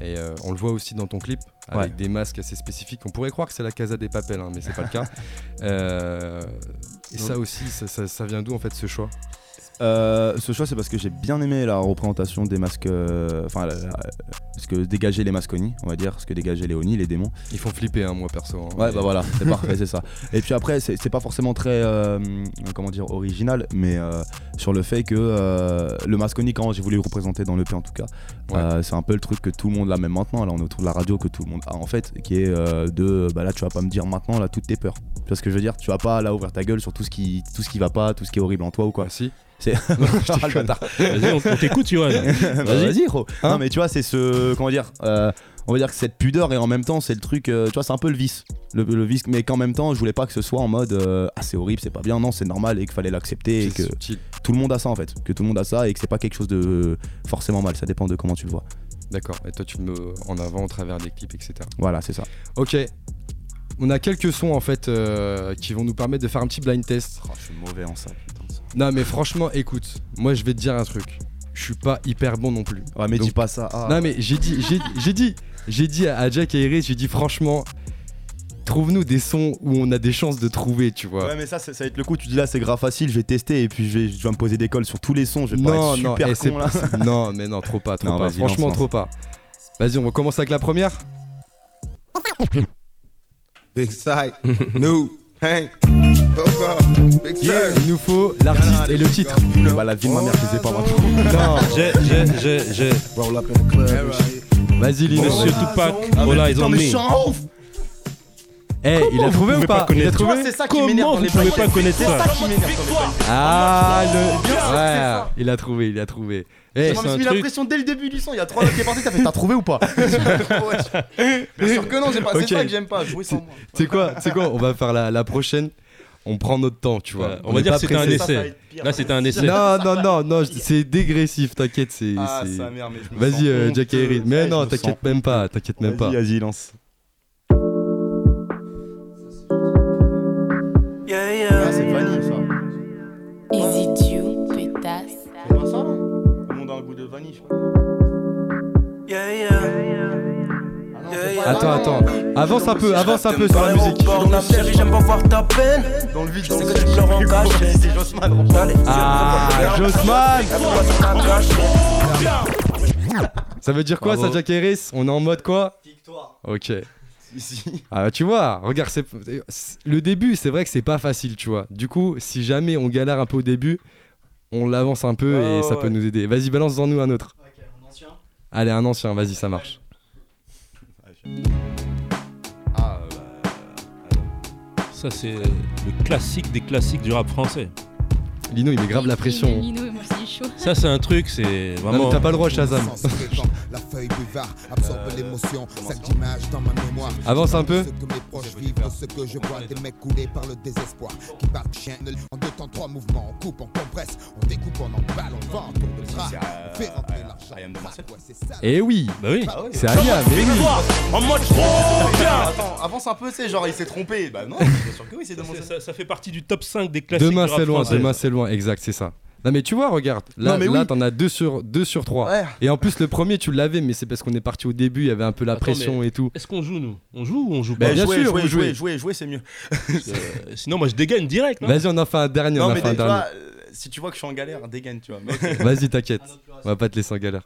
Et euh, on le voit aussi dans ton clip avec Ouais. des masques assez spécifiques. On pourrait croire que c'est la Casa des Papels, hein, mais c'est pas le cas. Euh, et ça aussi, ça, ça- ça vient d'où en fait ce choix? Euh, ce choix, c'est parce que j'ai bien aimé la représentation des masques. euh, Enfin, la- la- ce que dégageaient les masques Oni, on va dire, ce que dégageaient les Oni, les démons. Ils font flipper, hein, moi perso. hein, Ouais, bah voilà, c'est parfait, c'est ça. Et puis après, c'est c'est pas forcément très, euh, comment dire, original, mais euh, sur le fait que euh, le Masconi, quand j'ai voulu le représenter dans l'EP en tout cas, Ouais. euh, c'est un peu le truc que tout le monde a, même maintenant, là on est autour de la radio, que tout le monde a en fait, qui est euh, de, bah là tu vas pas me dire maintenant, là toutes tes peurs. Tu vois ce que je veux dire? Tu vas pas là ouvrir ta gueule sur tout ce qui, tout ce qui va pas, tout ce qui est horrible en toi ou quoi. Bah, si. C'est. Ah, le déconne. bâtard. Vas-y, on, on t'écoute, Johan. Bah, Vas-y, gros. Hein non, mais tu vois, c'est ce. Comment dire euh, On va dire que cette pudeur et en même temps, c'est le truc. euh, tu vois, c'est un peu le vice. Le, le vice, mais qu'en même temps, je voulais pas que ce soit en mode euh, Ah, c'est horrible, c'est pas bien. Non, c'est normal et qu'il fallait l'accepter et C'est que subtil. tout le monde a ça en fait. Que tout le monde a ça et que c'est pas quelque chose de forcément mal. Ça dépend de comment tu le vois. D'accord. Et toi, tu le mets en avant au travers des clips, etc. Voilà, c'est ça. Ok. On a quelques sons en fait euh, qui vont nous permettre de faire un petit blind test. Oh, je suis mauvais en ça. Non mais franchement, écoute, moi je vais te dire un truc. Je suis pas hyper bon non plus. Ouais, mais Donc- dis pas ça. Ah. Non mais j'ai dit, j'ai, j'ai dit, j'ai dit à Jack et Iris, j'ai dit franchement, trouve-nous des sons où on a des chances de trouver, tu vois. Ouais, mais ça, ça, ça va être le coup. Tu dis là, c'est grave facile, je vais tester et puis je vais, je vais me poser des cols sur tous les sons. Je vais pas non, être non, super eh, con là. pas- non, mais non, trop pas, trop Non, pas. Franchement, lance, trop pas. Vas-y, on va commencer avec la première. Big new, Yeah, il nous faut l'artiste et le titre. Bah, la vie de ma mère, je sais pas maintenant. Non, J'ai, j'ai, j'ai, j'ai. Roll up in the club and shit. vas-y Lino. Monsieur Tupac, All Eyes on Me. Eh, il a trouvé ou pas, Il a trouvé c'est ça qui m'énerve dans les pouvez pas connaître C'est ça? Ah, le. c'est Ouais, ça. il a trouvé, il a trouvé. Eh, c'est me un suis mis la truc- pression dès le début du son. Il y a trois notes qui est parti. T'as fait, t'as trouvé ou pas? Bien sûr que non, j'ai pas- c'est Ok. ça que j'aime pas. Jouer sans moi. tu sais quoi, quoi, on va faire la, la prochaine. On prend notre temps, tu vois. Ouais, on va dire que c'était un. Ça, essai. Là, c'était un essai. Non, non, non, non, c'est dégressif, t'inquiète, c'est. Ah, c'est- sa mère, mais je me sens Vas-y, euh. Jack Harris. Mais Ouais, non, t'inquiète même pas, t'inquiète même pas. Vas-y, lance. Ah, c'est vanille ça. Is it you, pétasse? C'est pas ça là Le monde a un goût de vanille, je crois. Ah non, c'est pas Attends, attends. Avance un peu, avance un peu sur la musique. Chérie, j'aime pas voir ta peine. Dans le vide, Je sais que tu pleures en. C'est Ah, cachette. Ça veut dire quoi Bravo. ça, Jack Harris? On est en mode quoi? Victoire. Ok. Ah bah, tu vois, regarde, c'est c'est- le début, c'est vrai que c'est pas facile, tu vois. Du coup, si jamais on galère un peu au début, on l'avance un peu et ça ouais, peut nous aider. Vas-y, balance en nous un autre. Allez, un ancien, vas-y, ça marche. Ah, bah. Ça, c'est le classique des classiques du rap français. Lino, il met grave la pression. Lino, moi aussi, chaud. Ça, c'est un truc, c'est Non, mais vraiment. t'as pas le droit, Shazam. La feuille buvard absorbe l'émotion, sac d'images dans ma mémoire. Avance un peu. Ce que mes proches vivent, ce que je vois, des mecs coulés par le désespoir, qui partent chien en deux temps, trois mouvements, on coupe, on compresse, on découpe, on emballe, on vend, on tourne le bras, on fait rentrer l'argent. Ayam de Marseille. Ouais, c'est ça. Eh oui, Bah oui. c'est Aya, mais oui. En mode trop bien. Attends, avance un peu, c'est genre il s'est trompé. Bah non, bien sûr que oui, c'est Ça, c'est- fait partie du top 5 des classiques. Demain c'est loin, demain c'est loin, exact, c'est ça. Non mais tu vois, regarde, là, Non, mais là oui. t'en as 2 sur, deux sur 3. Ouais. Et en plus le premier tu l'avais, mais c'est parce qu'on est parti au début, il y avait un peu la Attends, pression et tout. Est-ce qu'on joue, nous? On joue ou on joue pas? Bah, bien jouer, sûr, jouer, jouer, jouer, jouer, c'est mieux. Euh, Sinon, moi, je dégaine direct. non? Vas-y, on en fait un dernier, on Non, en mais fait un dernier. vois, euh, si tu vois que je suis en galère, dégaine, tu vois. Vas-y, t'inquiète, on va pas te laisser en galère.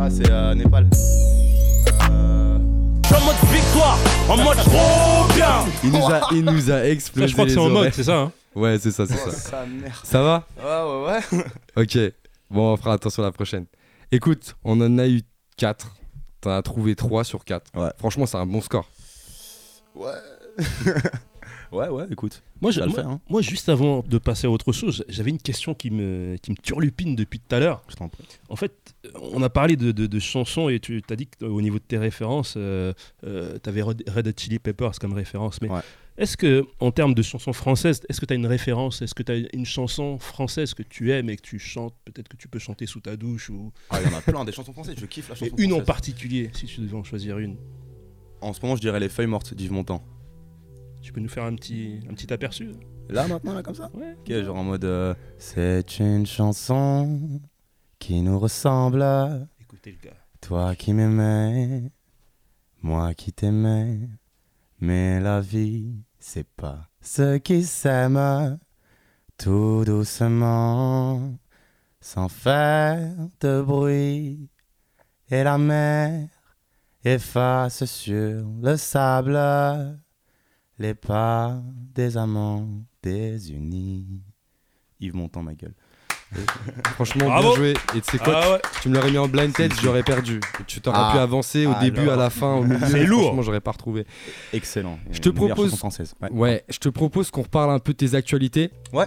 Ah, c'est euh, Népal. Euh, En mode victoire. En mode trop bien. Il nous a, il nous a Ça, explosé je crois que les c'est en mode, oreilles. c'est ça. hein Ouais, c'est ça, c'est oh, ça. sa mère. Ça va? Ouais, ouais, ouais. Ok, bon, on fera attention la prochaine. Écoute, on en a eu 4. T'en as trouvé 3 sur 4. Ouais. Franchement, c'est un bon score. Ouais. ouais, ouais, écoute. Moi, je- va le moi, faire, hein. moi, juste avant de passer à autre chose, j'avais une question qui me, qui me turlupine depuis tout à l'heure. Je t'en prie. En fait, on a parlé de, de- de chansons et tu as dit qu'au niveau de tes références, tu avais Red Red Hot Chili Peppers comme référence. Mais Ouais. Est-ce que, en termes de chansons françaises, est-ce que tu as une référence? Est-ce que tu as une chanson française que tu aimes et que tu chantes Peut-être que tu peux chanter sous ta douche ou Ah, il y en a plein des chansons françaises, je kiffe la Mais chanson une en particulier, si tu devais en choisir une. En ce moment, je dirais Les Feuilles Mortes d'Yves Montand. Tu peux nous faire un petit, un petit aperçu? Là, maintenant, là, comme ça? Ouais. Ok, genre en mode. euh, C'est une chanson qui nous ressemble. Écoutez le gars. Toi qui m'aimais, moi qui t'aimais. Mais la vie, pas ce qui s'aime. Tout doucement, sans faire de bruit. Et la mer efface sur le sable les pas des amants désunis. Yves Montand, ma gueule. Franchement, Bravo. bien joué. Et tu sais quoi, Ah ouais. tu me l'aurais mis en blind test, j'aurais perdu. Tu t'aurais Ah. pu avancer au Alors. début, à la fin, au milieu. C'est lourd. Franchement, j'aurais pas retrouvé. Excellent. Je te propose- française. Ouais. Ouais, je te propose qu'on reparle un peu de tes actualités. Ouais.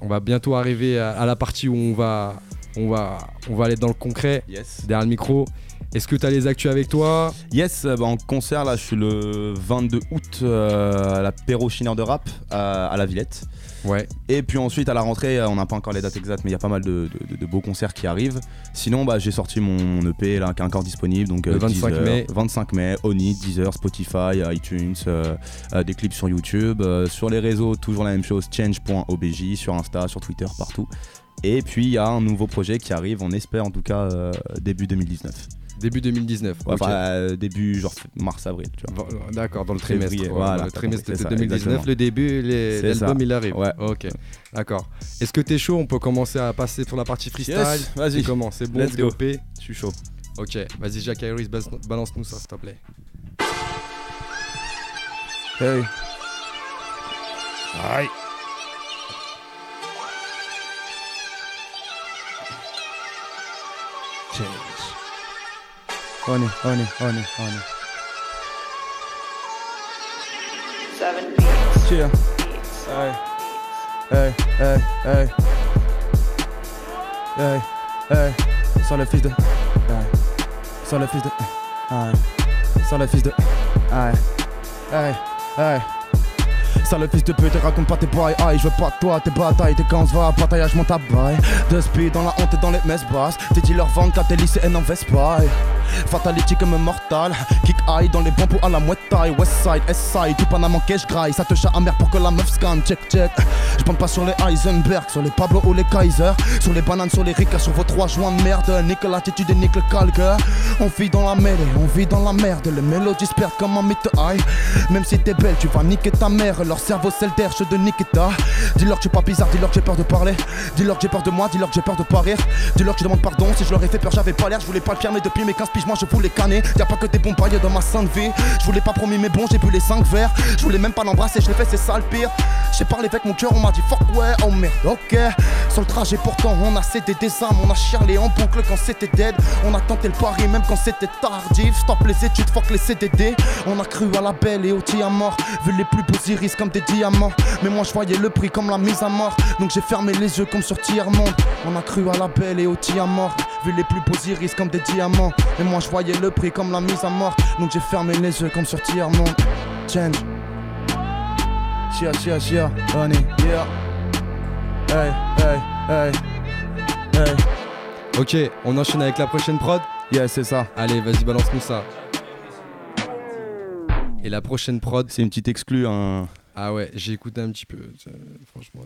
On va bientôt arriver à, à la partie où on va, on va, on va aller dans le concret, Yes. derrière le micro. Est-ce que tu as les actus avec toi? Yes, euh, bah, en concert, là, je suis le 22 août euh, à l'apéro Chineur de rap à, à la Villette. Ouais. Et puis ensuite, à la rentrée, euh, on n'a pas encore les dates exactes, mais il y a pas mal de, de- de beaux concerts qui arrivent. Sinon, bah, j'ai sorti mon, EP là, qui est encore disponible. Donc, Le euh, 25 Deezer, mai. 25 mai, Oni, Deezer, Spotify, iTunes, euh, euh, des clips sur YouTube. euh, sur les réseaux, toujours la même chose, change.obj, sur Insta, sur Twitter, partout. Et puis, il y a un nouveau projet qui arrive, on espère en tout cas, euh, début 2019. Début 2019. Ouais, enfin, euh, début genre mars-avril, tu vois. Va- D'accord, dans le trimestre. Février, Ouais, voilà. le trimestre C'est de ça, 2019, exactement. le début, l'album il arrive. Ouais. Ok, d'accord. Est-ce que t'es chaud? On peut commencer à passer sur la partie freestyle. Yes, vas-y. Comment? C'est bon Let's t'es go. OP Je suis chaud. Ok, vas-y Jacques Harris, balance-nous ça s'il te plaît. Hey. Aïe. change. Honey, honey, honey, honey. Seven beats. Cheer. Hey, hey, hey, hey. Hey, hey. Sans le fils de. Hey. Sans le fils de. Hey. Sans le fils de. Hey. Hey, hey. Ça le fils de pute, raconte pas tes bails, aïe, je veux pas toi, tes batailles, tes quand on va, bataillage, mon tabac. De speed dans la honte et dans les messes basses, t'es dit leur vente, t'as tes lycéennes en Vespaille. Fatality comme mortal, kick high dans les bambous à la moite taille, west side, S side, tout Panama cash graille, ça te chat amer pour que la meuf scanne, check check. Je pas sur les Heisenberg, sur les Pablo ou les Kaiser, sur les bananes, sur les Ricas, sur vos trois joints de merde, nique l'attitude et nique le calque. On vit dans la mêlée, on vit dans la merde, les mélodies se comme un mythe high. Même si t'es belle, tu vas niquer ta mère, cerveau c'est le derche de Nikita. Dis-leur que tu es pas bizarre, dis-leur que j'ai peur de parler, dis-leur que j'ai peur de moi, dis-leur que j'ai peur de pas rire, dis-leur que je demande pardon si je leur ai fait peur, j'avais pas l'air, je voulais pas le faire, mais depuis mes 15 piges, moi je voulais canner. Y'a pas que des bons pailles dans ma sainte vie, je voulais pas promis mais bon, j'ai bu les 5 verres, je voulais même pas l'embrasser, je l'ai fait, c'est ça le pire. J'ai parlé avec mon cœur, on m'a dit fuck ouais, oh merde, ok. Sur le trajet pourtant, on a cédé des âmes, on a chialé en boucle quand c'était dead. On a tenté le pari même quand c'était tardif. Stop les études, fuck les CDD. On a cru à la belle et au diamant. Vu les plus beaux iris comme des diamants. Mais moi je voyais le prix comme la mise à mort. Donc j'ai fermé les yeux comme sur Tiers-Monde. On a cru à la belle et au diamant. Vu les plus beaux iris comme des diamants. Mais moi je voyais le prix comme la mise à mort. Donc j'ai fermé les yeux comme sur Tiers-Monde. Change. Chia, chia, chia, honey, yeah. Hey, hey, hey, hey. Ok, on enchaîne avec la prochaine prod? Yeah, c'est ça. Allez, vas-y, balance-nous ça. Et la prochaine prod, C'est une petite exclue, un. Ah ouais, j'ai écouté un petit peu. franchement,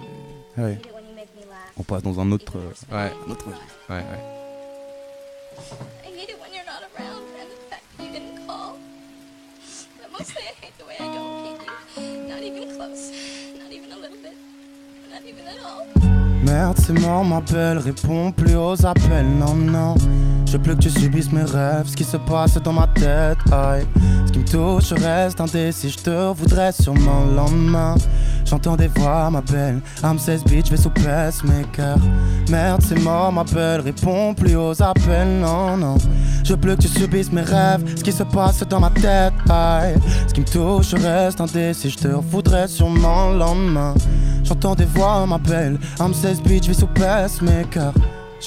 les- Ouais. On passe dans un autre. euh, ouais, un autre. ouais, ouais. I hate it when you're not around and the fact that you didn't call. But mostly I hate the way I don't hate you. Not even close. Not even a little bit. Not even at all. Merde, c'est mort, ma belle, réponds plus aux appels, non, non. Je veux plus que tu subisses mes rêves, ce qui se passe dans ma tête, aïe. Ce qui me touche reste indécis, je te voudrais sûrement le lendemain. J'entends des voix, ma belle, âme 16 bitch, vais sous pacemaker. Merde, c'est mort, ma belle, réponds plus aux appels, non, non. Je veux plus que tu subisses mes rêves, ce qui se passe dans ma tête, aïe. Ce qui me touche reste indécis, je te voudrais sûrement le lendemain. J'entends des voix, ma belle, âme 16 bitch, vais sous pacemaker.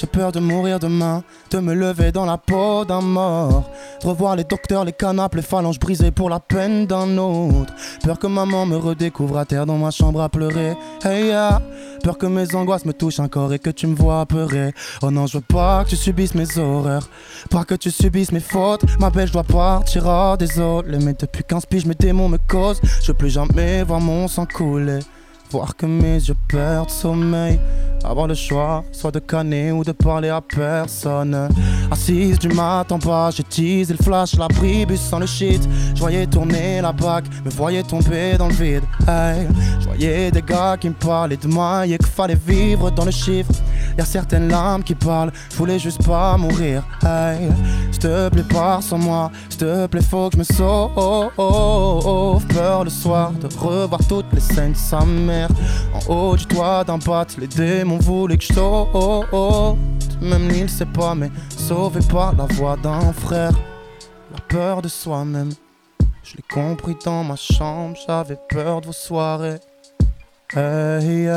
J'ai peur de mourir demain, de me lever dans la peau d'un mort. Revoir les docteurs, les canapes, les phalanges brisées pour la peine d'un autre. Peur que maman me redécouvre à terre dans ma chambre à pleurer. Hey yeah. Peur que mes angoisses me touchent encore et que tu me vois pleurer. Oh non, je veux pas que tu subisses mes horreurs. Pas que tu subisses mes fautes. Ma belle, je dois partir, oh désolé. Mais depuis 15 piges, mes démons me causent. Je veux plus jamais voir mon sang couler. Voir que mes yeux perdent sommeil. Avoir le choix, soit de canner ou de parler à personne. Assise du matin en bas, j'ai teasé le flash, la bribus sans le shit. Je voyais tourner la bague, me voyais tomber dans le vide. Hey, je voyais des gars qui me parlaient de moi et qu'il fallait vivre dans le chiffre. Y'a certaines larmes qui parlent, je voulais juste pas mourir. Hey, s'il te plaît, pars sans moi. S'il te plaît, faut que je me sauve. Peur le soir de revoir toutes les scènes de sa. En haut du toit d'un bat, les démons voulaient que je. Même il sait pas, mais sauvé par la voix d'un frère. La peur de soi-même. Je l'ai compris dans ma chambre, j'avais peur de vos soirées. Hey.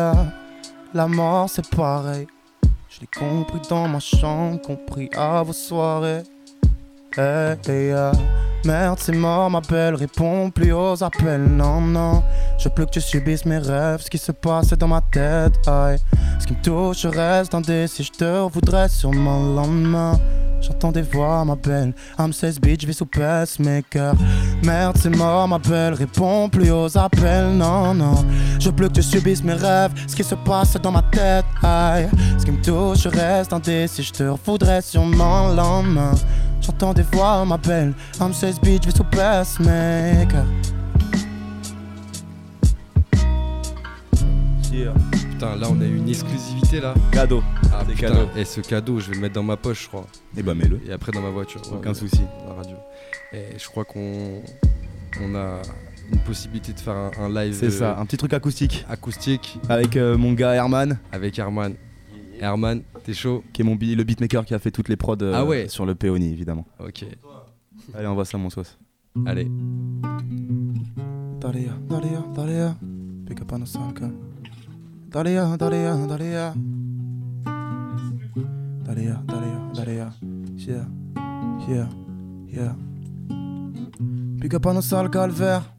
La mort c'est pareil. Je l'ai compris dans ma chambre, compris à vos soirées. Merde, c'est mort, ma belle, réponds plus aux appels, non, non. Je veux plus que tu subisses mes rêves, ce qui se passe dans ma tête, aïe. Ce qui me touche reste indécis, je te voudrais sûrement le lendemain. J'entends des voix, ma belle, I'm 16 bitch, vis sous pacemaker. Merde, c'est mort, ma belle, réponds plus aux appels, non, non. Je veux plus que tu subisses mes rêves, ce qui se passe dans ma tête, aïe. Ce qui me touche reste indécis, je te voudrais sûrement le lendemain. J'entends des voix, ma belle, I'm 16 bitch, vis sous pacemaker. Putain, là, on a eu une exclusivité là. Cadeau. Ah, C'est putain. cadeau. Et ce cadeau, je vais le mettre dans ma poche, je crois. Et bah, mets-le. Et après, dans ma voiture. Aucun Ouais, souci. La radio. Et je crois qu'on on a une possibilité de faire un, un live. C'est euh, ça, un petit truc acoustique. Acoustique Avec euh, mon gars Herman, avec Herman. Herman, t'es chaud qui est mon bi- le beatmaker qui a fait toutes les prods euh, Ah ouais. sur le Peony, évidemment. Ok. Allez, on voit ça, mon sauce. Allez. Dale, dale, dale. Big up à nos sales gars. Dalia, Dalia, Dalia. Dalia, Dalia, Dalia. Yeah, yeah, yeah. Big up à nos sales calvaires.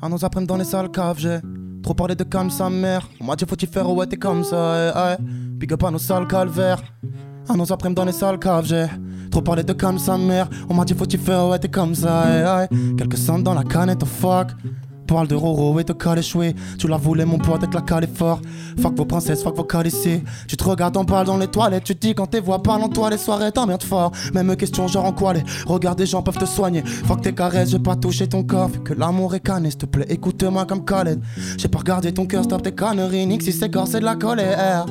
À nos après dans les sales caves, j'ai trop parlé de calme sa mère. On m'a dit faut-il faire ouais t'es comme ça, eh, eh. Big up à nos sales calvaires. À nos après dans les sales caves, j'ai trop parlé de calme sa mère. On m'a dit faut-il faire ouais t'es comme ça, eh. Quelques cents dans la canette, oh fuck. Parle de Roro et de échoué. Tu la voulais, mon pote, avec la est fort. Fuck vos princesses, fuck vos cales ici. Tu te regardes en balle dans les toilettes. Tu te dis quand tes voix parlent en toi, les soirées t'emmerdes fort. Même question, genre en quoi les Regarde, des gens peuvent te soigner. Fuck tes caresses, j'ai pas touché ton corps. Fait que l'amour est cané, s'il te plaît, écoute-moi comme Khaled. J'ai pas regardé ton cœur, stop tes conneries. Nique si c'est corps, c'est de la colère.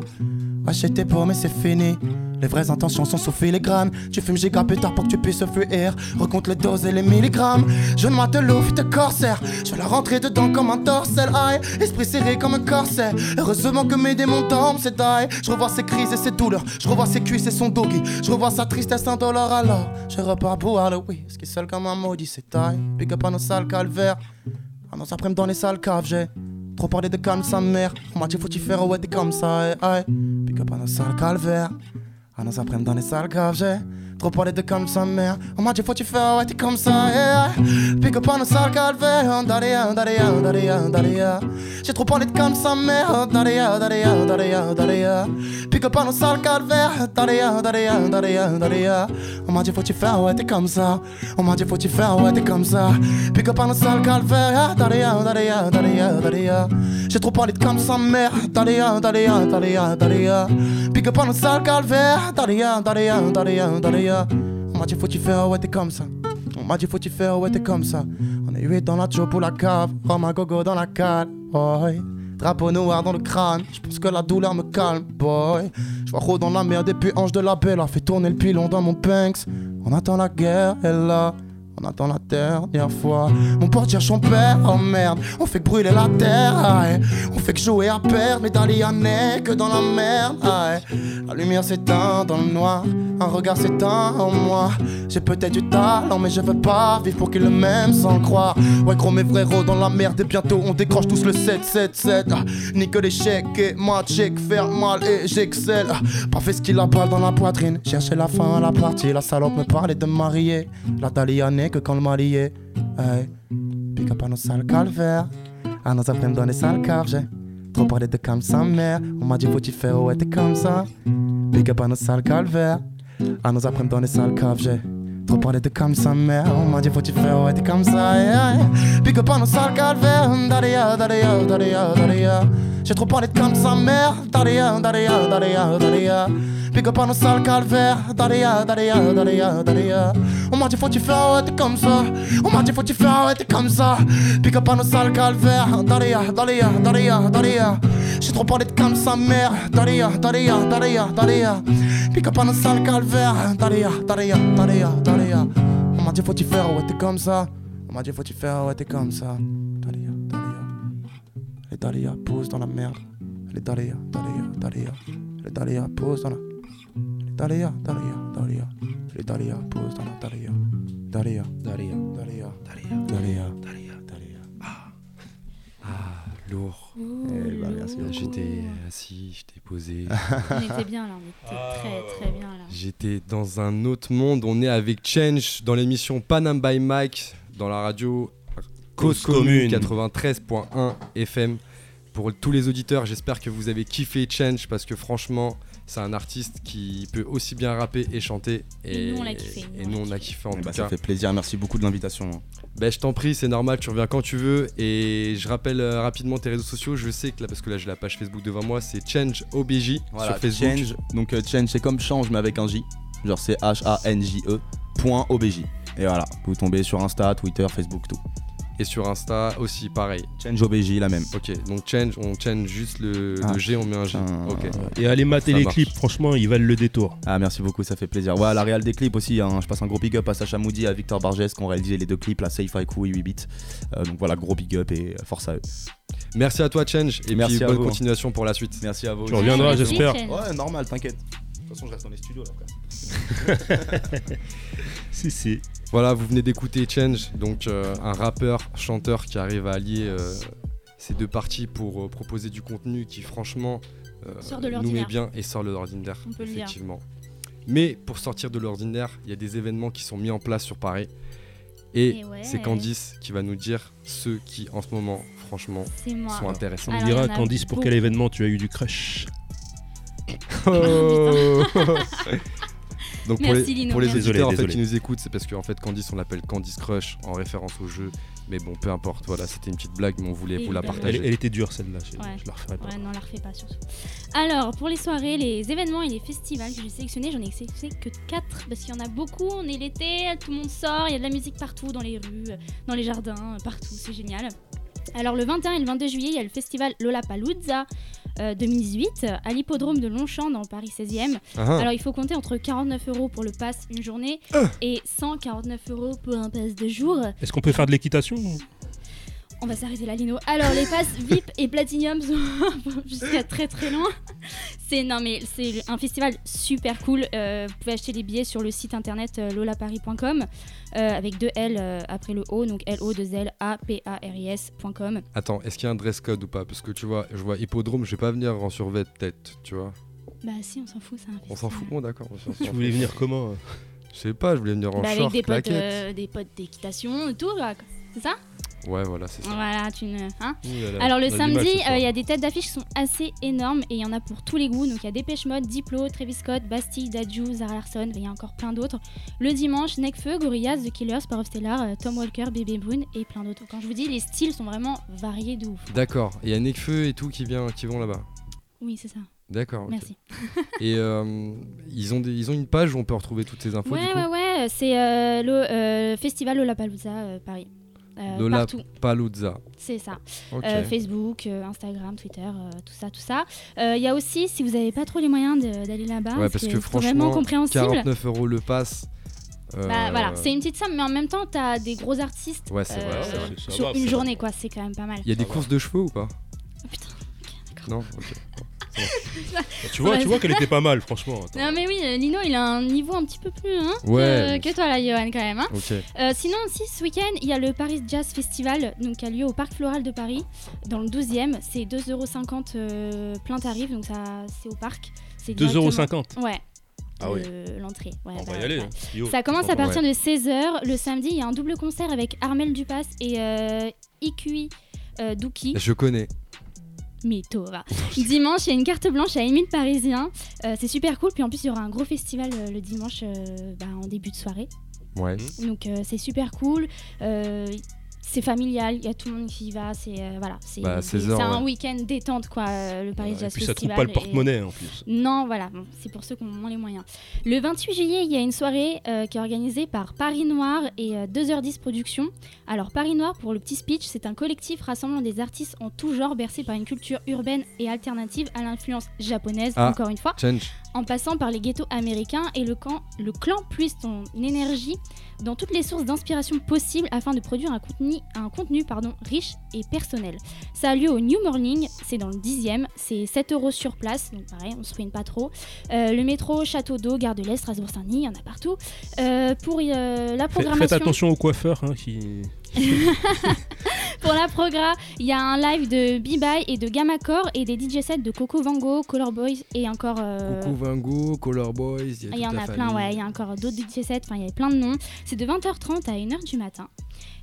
J'étais beau, mais c'est fini. Les vraies intentions sont sous filigrane. Tu fumes giga pétard pour que tu puisses fuir. Recompte les doses et les milligrammes. Je ne te l'ouvre, te corsaire. Je vais la rentrer dedans comme un torsel. Aïe, esprit serré comme un corset. Heureusement que mes démons tombent, c'est die. Je revois ses crises et ses douleurs. Je revois ses cuisses et son doggy. Je revois sa tristesse indolore alors. Je repars boire le est seul comme un maudit, c'est taille. Big up à nos sales calvaires. À nos après dans les sales caves, j'ai. Trop parlé de calme sa mère. On m'a dit faut-tu faire ouais t'es comme ça. eh, aïe. Big up à nos sales calvaires. À nos après dans les sales caves, trop parlé de comme sa mère. On m'a dit faut tu faire ouais t'es comme ça. Yeah. Up à nos sales calvaires. Daria, daria, daria, daria. J'ai trop parlé de comme sa mère. Daria, daria, daria, daria. Up à nos sales calvaires. Daria, daria, daria, daria. On m'a dit faut tu faire ouais t'es comme ça. On m'a dit faut tu faire ouais t'es comme ça. Up à nos sales calvaires. Daria, daria, daria, daria. J'ai trop parlé de comme sa mère. Daria, daria, daria, daria. Up à nos sales calvaires. Daria, daria, daria, daria. On m'a dit faut tu faire ouais t'es comme ça. On m'a dit faut tu faire ouais t'es comme ça. On est huit dans la pour la cave. Rome à gogo dans la cale. Boy. Drapeau noir dans le crâne. Je pense que la douleur me calme. Boy. Je vois dans la merde et puis ange de la belle a fait tourner le pilon dans mon pinks. On attend la guerre, elle là. Attend la dernière fois. Mon pote cherche son père, oh merde. On fait que brûler la terre, aïe. On fait que jouer à perdre, mais Dalia n'est que dans la merde, aïe. La lumière s'éteint dans le noir. Un regard s'éteint en moi. J'ai peut-être du talent, mais je veux pas vivre pour qu'il le m'aime sans le croire. Ouais, gros, mes frérots dans la merde. Et bientôt on décroche tous le 7-7-7. Ah, Nique l'échec et moi, check, faire mal et j'excelle. Ah, Pas fait ce qu'il a balle dans la poitrine. Chercher la fin à la partie. La salope me parlait de marier. La Dalia n'est que quand le mal y est. Hey. Pick up à nos sales calvaires. À nos après dans les sales caves, trop parlé de comme sa mère. On m'a dit faut tu faire ouais t'es comme ça? Pick up à nos sales calvaires. À nos après dans les sales caves, trop parlé de comme sa mère. On m'a dit faut tu faire ouais t'es comme ça? Yeah, yeah. Pick up à nos sales calvaires. Daria, daria, daria, daria. J'ai trop parlé de comme sa mère. Daria, daria, daria, daria. Pick up à nos sales calvaires. Daria, daria, daria, daria. On m'a dit faut tu faire ouais t'es comme ça. On m'a dit faut tu faire ouais t'es comme ça. Pick up à nos sales calvaires. Daria, daria, daria, daria. J'ai trop parlé de comme sa mère. Daria, daria, daria, daria. Pick up à nos sales calvaires. Daria, daria, daria, daria. On m'a dit faut tu faire ouais t'es comme ça. On m'a dit faut tu faire ouais t'es comme ça. Daria, daria. Les posent dans la merde. Les Dalia, Dalia, Dalia. Les posent dans la. Les Dalia, Dalia, Dalia. Les Dalia posent dans la Dalia. Dalia, Dalia, Dalia, Dalia, Dalia, Dalia, Dalia. Ah, lourd. Eh bah, merci beaucoup. J'étais assis, j'étais posé. On était bien là, on était très très bien là. J'étais dans un autre monde. On est avec Change dans l'émission Panam by Mike dans la radio Cause Cause Commune Commune. 93.1 FM. Pour tous les auditeurs, j'espère que vous avez kiffé Change parce que franchement, c'est un artiste qui peut aussi bien rapper et chanter. Et nous, on l'a kiffé, Et nous, l'a on a kiffé en tout bah, cas. ça fait plaisir, merci beaucoup de l'invitation. Ben, je t'en prie, c'est normal, tu reviens quand tu veux. Et je rappelle euh, rapidement tes réseaux sociaux. Je sais que là, parce que là, j'ai la page Facebook devant moi, c'est Change OBJ Voilà, sur Facebook. Change, donc euh, change c'est comme change mais avec un J. Genre c'est H-A-N-J-E point OBJ. Et voilà, vous tombez sur Insta, Twitter, Facebook, tout. Et sur Insta aussi, pareil. Change OBJ, la même. Ok, donc change, on change juste le, Ah, le G, on met un G. putain. Ok. Et allez mater Ça les marche. clips, franchement, ils valent le détour. Ah merci beaucoup, ça fait plaisir. Ouais, la réal des clips aussi, hein, je passe un gros big up à Sacha Moody, à Victor Barges qui ont réalisé les deux clips, la Safe Haiku et 8 bits. Euh, donc voilà, gros big up et force à eux. Merci à toi, Change, et Merci puis à bonne vous. continuation pour la suite. Merci à vous. Tu reviendras, j'espère. Ouais, normal, t'inquiète. De toute façon, je reste dans les studios là. frère. Si, si. Voilà, vous venez d'écouter Change, donc euh, un rappeur, chanteur qui arrive à allier euh, c'est deux parties pour euh, proposer du contenu qui, franchement, euh, Sort de nous met bien et sort de l'ordinaire, On peut le dire. effectivement. Mais pour sortir de l'ordinaire, il y a des événements qui sont mis en place sur Paris. Et, Et ouais. c'est Candice qui va nous dire ceux qui, en ce moment, franchement, sont intéressants. On dira, Candice, pour beaucoup. quel événement tu as eu du crush? Oh Donc pour Merci, les, Lino, pour les merci. auditeurs Désolé, en fait, qui nous écoutent, c'est parce qu'en fait Candice on l'appelle Candice Crush en référence au jeu. Mais bon, peu importe, voilà, c'était une petite blague, mais on voulait vous la elle, partager. elle était dure celle-là, je, Ouais. je la referai pas. Ouais, non, la refais pas surtout. Alors, pour les soirées, les événements et les festivals que j'ai sélectionnés, j'en ai sélectionné que 4 parce qu'il y en a beaucoup. On est l'été, tout le monde sort, il y a de la musique partout, dans les rues, dans les jardins, partout, c'est génial. Alors, le 21 et le 22 juillet, il y a le festival Lollapalooza 2018 à l'hippodrome de Longchamp dans Paris 16e. Ah, ah. Alors, il faut compter entre 49 euros pour le pass une journée Ah. et 149 euros pour un pass de jour. Est-ce qu'on peut faire de l'équitation On va s'arrêter là, Lino. Alors, les passes VIP et Platinum sont jusqu'à très très loin. C'est non mais c'est un festival super cool. Euh, vous pouvez acheter les billets sur le site internet euh, lolaparis.com euh, avec deux L euh, après le O, donc L O 2 L A P A R I S.com. Attends, est-ce qu'il y a un dress code ou pas? Parce que tu vois, je vois hippodrome, je vais pas venir en survêt peut-être, tu vois. Bah si, on s'en fout, c'est un On s'en fout, bon d'accord. Tu voulais venir comment hein? Je sais pas, je voulais venir en Bah, avec short, des potes, euh, des potes d'équitation, et tout, là, c'est ça Ouais, voilà, c'est ça. Voilà, tu ne. Hein Ouh là là, Alors le samedi, euh, il y a des têtes d'affiche qui sont assez énormes et il y en a pour tous les goûts. Donc il y a Dépêche Mode, Diplo, Travis Scott, Bastille, Dadju, Zara Larson, il y a encore plein d'autres. Le dimanche, Nekfeu, Gorillaz, The Killers, Power of Stellar, euh, Tom Walker, Bébé Boone et plein d'autres. Quand je vous dis, les styles sont vraiment variés de ouf. D'accord, il y a Nekfeu et tout qui, vient, qui vont là-bas. Oui, c'est ça. D'accord. Merci. Et euh, ils, ont des, ils ont une page où on peut retrouver toutes ces infos Ouais, du coup ouais, ouais, c'est euh, le euh, festival Lollapalooza euh, Paris. Euh, Lola partout, Paluzza. c'est ça. Euh, Facebook, euh, Instagram, Twitter, euh, tout ça, tout ça. Euh, Il y a aussi, si vous n'avez pas trop les moyens d'aller là-bas, ouais, ce parce que vraiment franchement, compréhensible. 49 euros le pass. euh, Bah voilà, c'est une petite somme, mais en même temps, t'as des gros artistes Ouais, euh, vrai. Vrai. sur va, une journée, quoi. C'est quand même pas mal. Il y a des courses de cheveux ou pas? Oh, putain, ok, d'accord. Non Ok. Bah, tu vois, tu vois qu'elle était pas mal, franchement. attends. Non mais oui, euh, Lino, il a un niveau un petit peu plus hein, Ouais. que, que toi là, Johan, quand même. hein. Ok. Euh, sinon aussi, ce week-end, il y a le Paris Jazz Festival, donc qui a lieu au Parc Floral de Paris, dans le 12e. C'est 2,50€ euh, plein tarif, donc ça, c'est au parc. C'est directement- 2,50€. Ouais. Ah oui. le- L'entrée. Ouais, On bah, va y aller. ouais. hein. Yo. Ça commence à Ouais. partir de 16h. Le samedi, il y a un double concert avec Armel Dupas et euh, Ikui euh, Douki. Je connais. Mytho, va. Dimanche, il y a une carte blanche à Émile Parisien. Euh, c'est super cool. Puis en plus, il y aura un gros festival euh, le dimanche euh, bah, en début de soirée. Ouais. Donc euh, c'est super cool. C'est familial, il y a tout le monde qui y va. C'est euh, voilà, c'est Bah, c'est 16 heures, un ouais. week-end détente quoi. euh, le Paris Et Jazz puis ça trouve Festival. pas le et- porte-monnaie en plus. non, voilà, bon, c'est pour ceux qui ont moins les moyens. Le 28 juillet, il y a une soirée euh, qui est organisée par Paris Noir et euh, 2h10 Productions. Alors, Paris Noir, pour le petit speech, c'est un collectif rassemblant des artistes en tout genre bercés par une culture urbaine et alternative à l'influence japonaise, Ah. encore une fois, Change. En passant par les ghettos américains et le, camp, le clan puise son énergie dans toutes les sources d'inspiration possibles afin de produire un contenu, un contenu pardon, riche et personnel. Ça a lieu au New Morning, c'est dans le 10e, c'est 7 euros sur place, donc pareil, on se ruine pas trop. Euh, le métro, Château d'Eau, Gare de l'Est, Strasbourg-Saint-Denis, il y en a partout. Euh, pour euh, la programmation. Faites attention aux coiffeurs hein, qui. Pour la progra, il y a un live de B-Bye et de Gamacor et des DJ sets de Coco Vango, Color Boys et encore. euh, Coucou Vingo, Color Boys. Il y en toute a plein, ouais. Il y a encore d'autres DJ sets. Enfin, il y avait plein de noms. C'est de 20h30 à 1h du matin.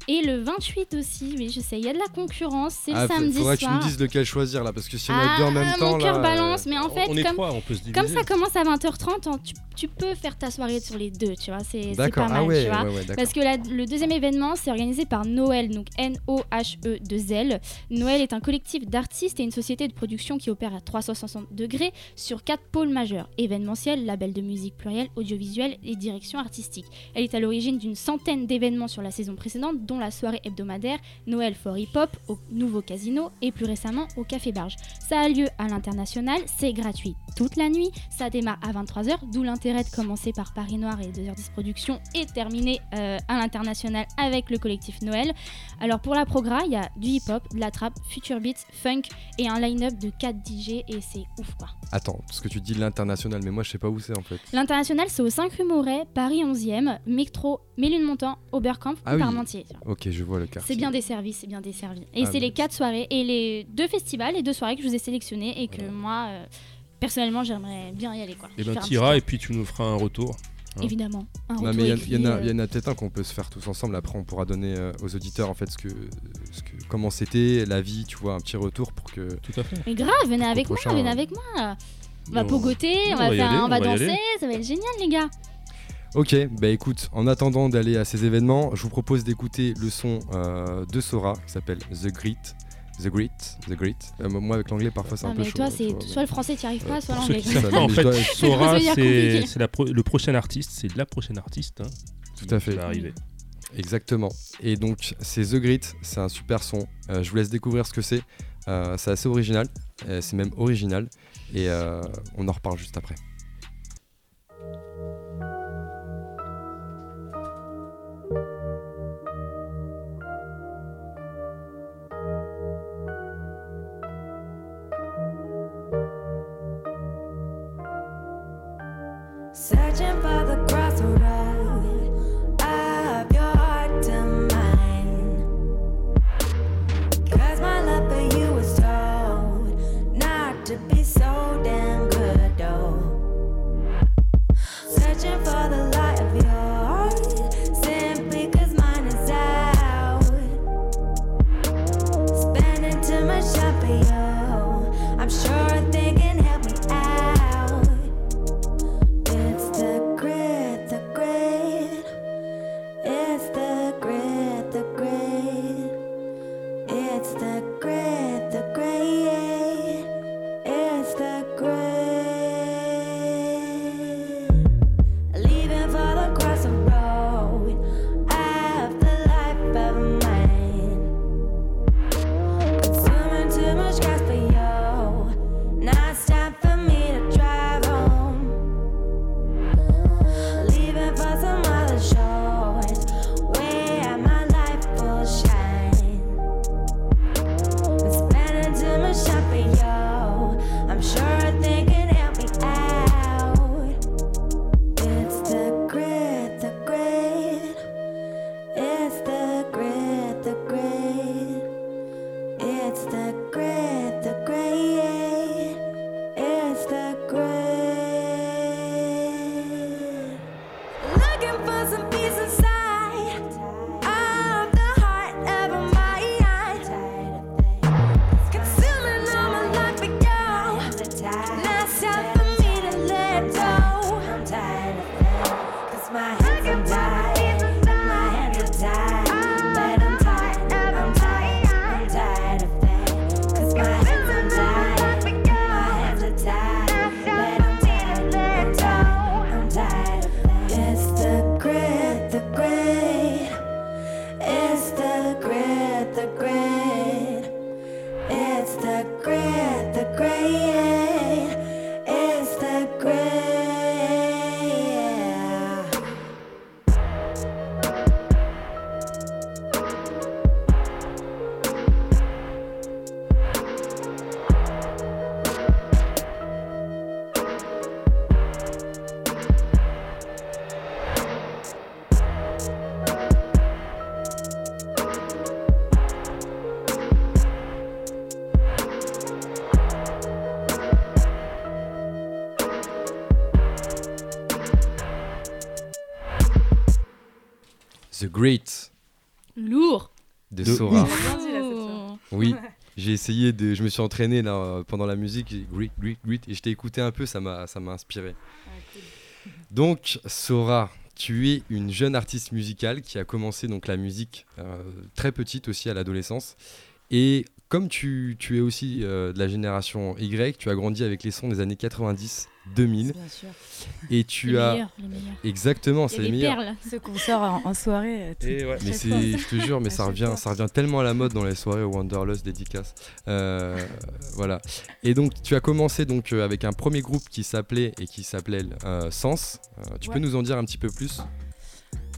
Et le 28 aussi, oui, je sais, il y a de la concurrence. C'est Ah, le fa- samedi faudrait que tu soir. me dises lequel choisir là, parce que si on a ah, deux en même temps mon cœur balance, mais en fait, on est comme, trois, on peut se diviser. comme ça commence à 20h30, hein, tu, tu peux faire ta soirée sur les deux, tu vois. C'est pas mal, Ah ouais, tu vois. ouais, ouais, d'accord. Parce que la- le deuxième événement, c'est organisé par Noël, donc N-O-H-E-2-L. Noël est un collectif d'artistes et une société de production qui opère à 360 degrés sur quatre pôles majeurs événementiel, label de musique pluriel, audiovisuel et direction artistique. Elle est à l'origine d'une centaine d'événements sur la saison précédente, dont la soirée hebdomadaire Noël for Hip Hop au nouveau casino et plus récemment au Café Barge. Ça a lieu à l'international, c'est gratuit toute la nuit, ça démarre à 23h, d'où l'intérêt de commencer par Paris Noir et 2h10 Productions et terminer euh, à l'international avec le collectif Noël. Alors pour la progra, il y a du hip-hop, de la trap, future beats, funk et un line-up de 4 DJ et c'est ouf quoi. Attends, parce que tu dis l'international, mais moi je sais pas où c'est en fait. L'international c'est au 5 rue Moret, Paris 11e, métro Mélunemontant, Oberkampf Ah ou oui, entier. Ok, je vois le quartier. C'est bien desservi, c'est bien desservi. Et Ah, c'est les quatre soirées et les deux festivals et deux soirées que je vous ai sélectionnées et que moi, euh, personnellement, j'aimerais bien y aller. Quoi. Et Je ben t'iras et puis tu nous feras un retour. tour. hein. Évidemment. Un Non, retour mais il y, en a- euh, il y en a peut-être un qu'on peut se faire tous ensemble. Après, on pourra donner euh, aux auditeurs en fait ce que, ce que comment c'était la vie, tu vois, un petit retour pour que. Tout à fait. Mais grave, venez avec moi, prochain, venez hein. avec moi. On va pogoter, on, On va, va y faire, aller, on on va va y danser, ça va être génial, les gars. Ok, bah écoute, en attendant d'aller à ces événements, je vous propose d'écouter le son euh, de Sora qui s'appelle The Grit. The Grit, The Grit. Euh, moi avec l'anglais parfois c'est un peu mais chaud. toi, c'est tu soit le français, t'y arrives pas, soit l'anglais. en fait, dois- Sora, c'est pro- le prochain artiste, c'est la prochaine artiste hein, qui, Tout à qui fait. va arriver. Exactement. Et donc c'est The Grit, c'est un super son. Euh, je vous laisse découvrir ce que c'est. Euh, c'est assez original, Euh, c'est même original. Et euh, on en reparle juste après. Suis entraîné là, euh, pendant la musique, j'ai Grit, Grit, Grit, et je t'ai écouté un peu, ça m'a inspiré. Donc, Sora, tu es une jeune artiste musicale qui a commencé donc la musique euh, très petite aussi à l'adolescence. Et comme tu, tu es aussi euh, de la génération Y, tu as grandi avec les sons des années 90, 2000, Bien sûr. et tu les as meilleurs, les meilleurs. exactement, c'est les meilleurs. perles. Ceux qu'on sort en, en soirée. euh, tout- Et ouais. Mais je te jure, mais ça revient, fois. ça revient tellement à la mode dans les soirées au Wanderlust dédicace. Euh, voilà. Et donc, tu as commencé donc avec un premier groupe qui s'appelait et qui s'appelait euh, Sens. Euh, tu Ouais. peux nous en dire un petit peu plus?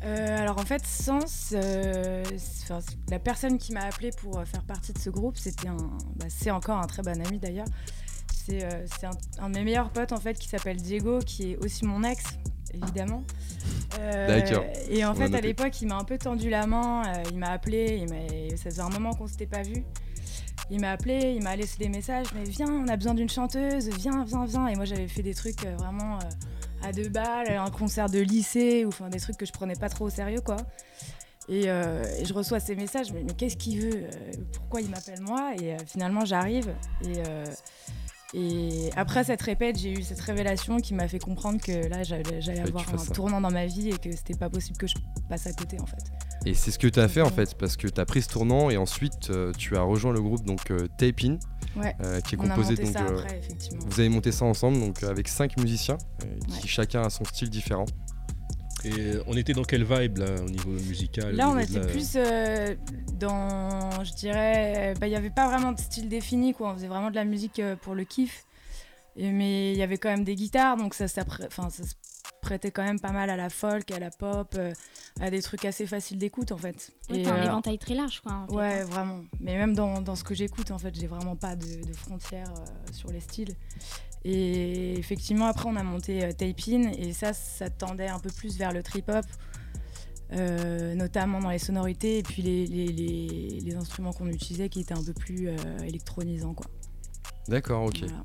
Euh, alors en fait, Sens, euh, la personne qui m'a appelé pour euh, faire partie de ce groupe, c'était un, bah, c'est encore un très bon ami d'ailleurs. C'est euh, c'est un, un de mes meilleurs potes en fait qui s'appelle Diego, qui est aussi mon ex. évidemment. D'accord. Et en On fait, à l'époque, il m'a un peu tendu la main, il m'a appelé, il m'a- ça faisait un moment qu'on s'était pas vu. Il m'a appelé, il m'a laissé des messages, mais viens, on a besoin d'une chanteuse, viens, viens, viens. Et moi, j'avais fait des trucs vraiment à deux balles, un concert de lycée, ou enfin des trucs que je prenais pas trop au sérieux, quoi. Et, euh, je reçois ces messages, mais, qu'est-ce qu'il veut? Euh, Pourquoi il m'appelle moi? Et euh, finalement, j'arrive. Et, et après cette répète, j'ai eu cette révélation qui m'a fait comprendre que là, j'allais avoir un ça. tournant dans ma vie et que c'était pas possible que je passe à côté, en fait. Et c'est ce que tu as fait en fait, parce que tu as pris ce tournant et ensuite euh, tu as rejoint le groupe donc euh, Tape In, Ouais. euh, qui est On composé donc. ça après, effectivement. vous avez monté ça ensemble donc avec cinq musiciens qui Ouais. chacun a son style différent. Et on était dans quelle vibe là au niveau musical Là, on était la- plus euh, dans, je dirais, bah, il n'y avait pas vraiment de style défini, quoi. On faisait vraiment de la musique euh, pour le kiff. Et- mais il y avait quand même des guitares, donc ça, se prêtait quand même pas mal à la folk, à la pop, euh, à des trucs assez faciles d'écoute, en fait. Et, t'as un euh, éventail très large, quoi. en fait, Ouais, hein. vraiment. Mais même dans, dans ce que j'écoute, en fait, j'ai vraiment pas de, de frontières euh, sur les styles. Et effectivement, après, on a monté euh, Tape In, et ça, ça tendait un peu plus vers le trip-hop, euh, notamment dans les sonorités, et puis les, les, les- les instruments qu'on utilisait qui étaient un peu plus euh, électronisants, quoi. D'accord, ok. Voilà.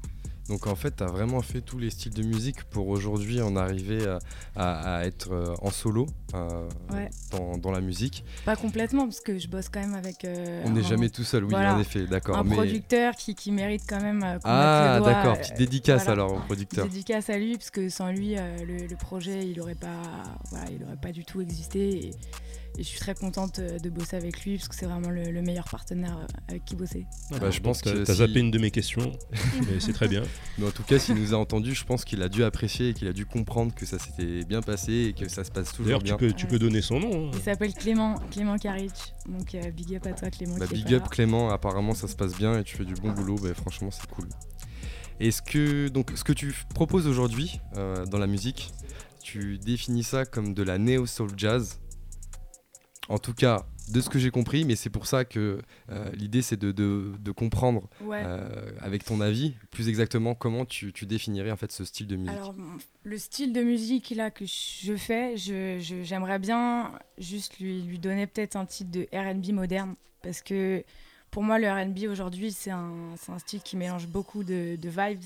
Donc en fait, tu as vraiment fait tous les styles de musique pour aujourd'hui en arriver à, à- à être euh, en solo euh, Ouais. dans, dans la musique. Pas complètement, parce que je bosse quand même avec. euh, On n'est jamais tout seul, oui, voilà, en effet, d'accord. Un mais- producteur qui, qui mérite quand même. Ah, d'accord, petite dédicace voilà. alors au producteur. Dédicace à lui, parce que sans lui, le, le projet, il aurait pas, voilà, il aurait pas du tout existé. Et, et je suis très contente euh, de bosser avec lui, parce que c'est vraiment le, le meilleur partenaire euh, avec qui bosser. Bah, je pense t'as- que t'as si- zappé une de mes questions, mais c'est très bien. Mais en tout cas, s'il nous a entendu, je pense qu'il a dû apprécier et qu'il a dû comprendre que ça s'était bien passé et que ça se passe toujours D'ailleurs, tu bien. peux, tu peux donner son nom. hein. Il s'appelle Clément, Clément Karic. Donc euh, big up à toi, Clément. Bah, big up là. Clément, apparemment ça se passe bien et tu fais du bon boulot, bah, franchement c'est cool. Est-ce que, donc, ce que tu proposes aujourd'hui euh, dans la musique, tu définis ça comme de la neo-soul jazz? En tout cas, de ce que j'ai compris, mais c'est pour ça que euh, l'idée c'est de, de- de comprendre Ouais. euh, avec ton avis plus exactement comment tu, tu définirais en fait ce style de musique. Alors, le style de musique là que je fais, je- je- j'aimerais bien juste lui, lui donner peut-être un titre de RB moderne. Parce que pour moi, le RB aujourd'hui, c'est un, un style qui mélange beaucoup de, de vibes.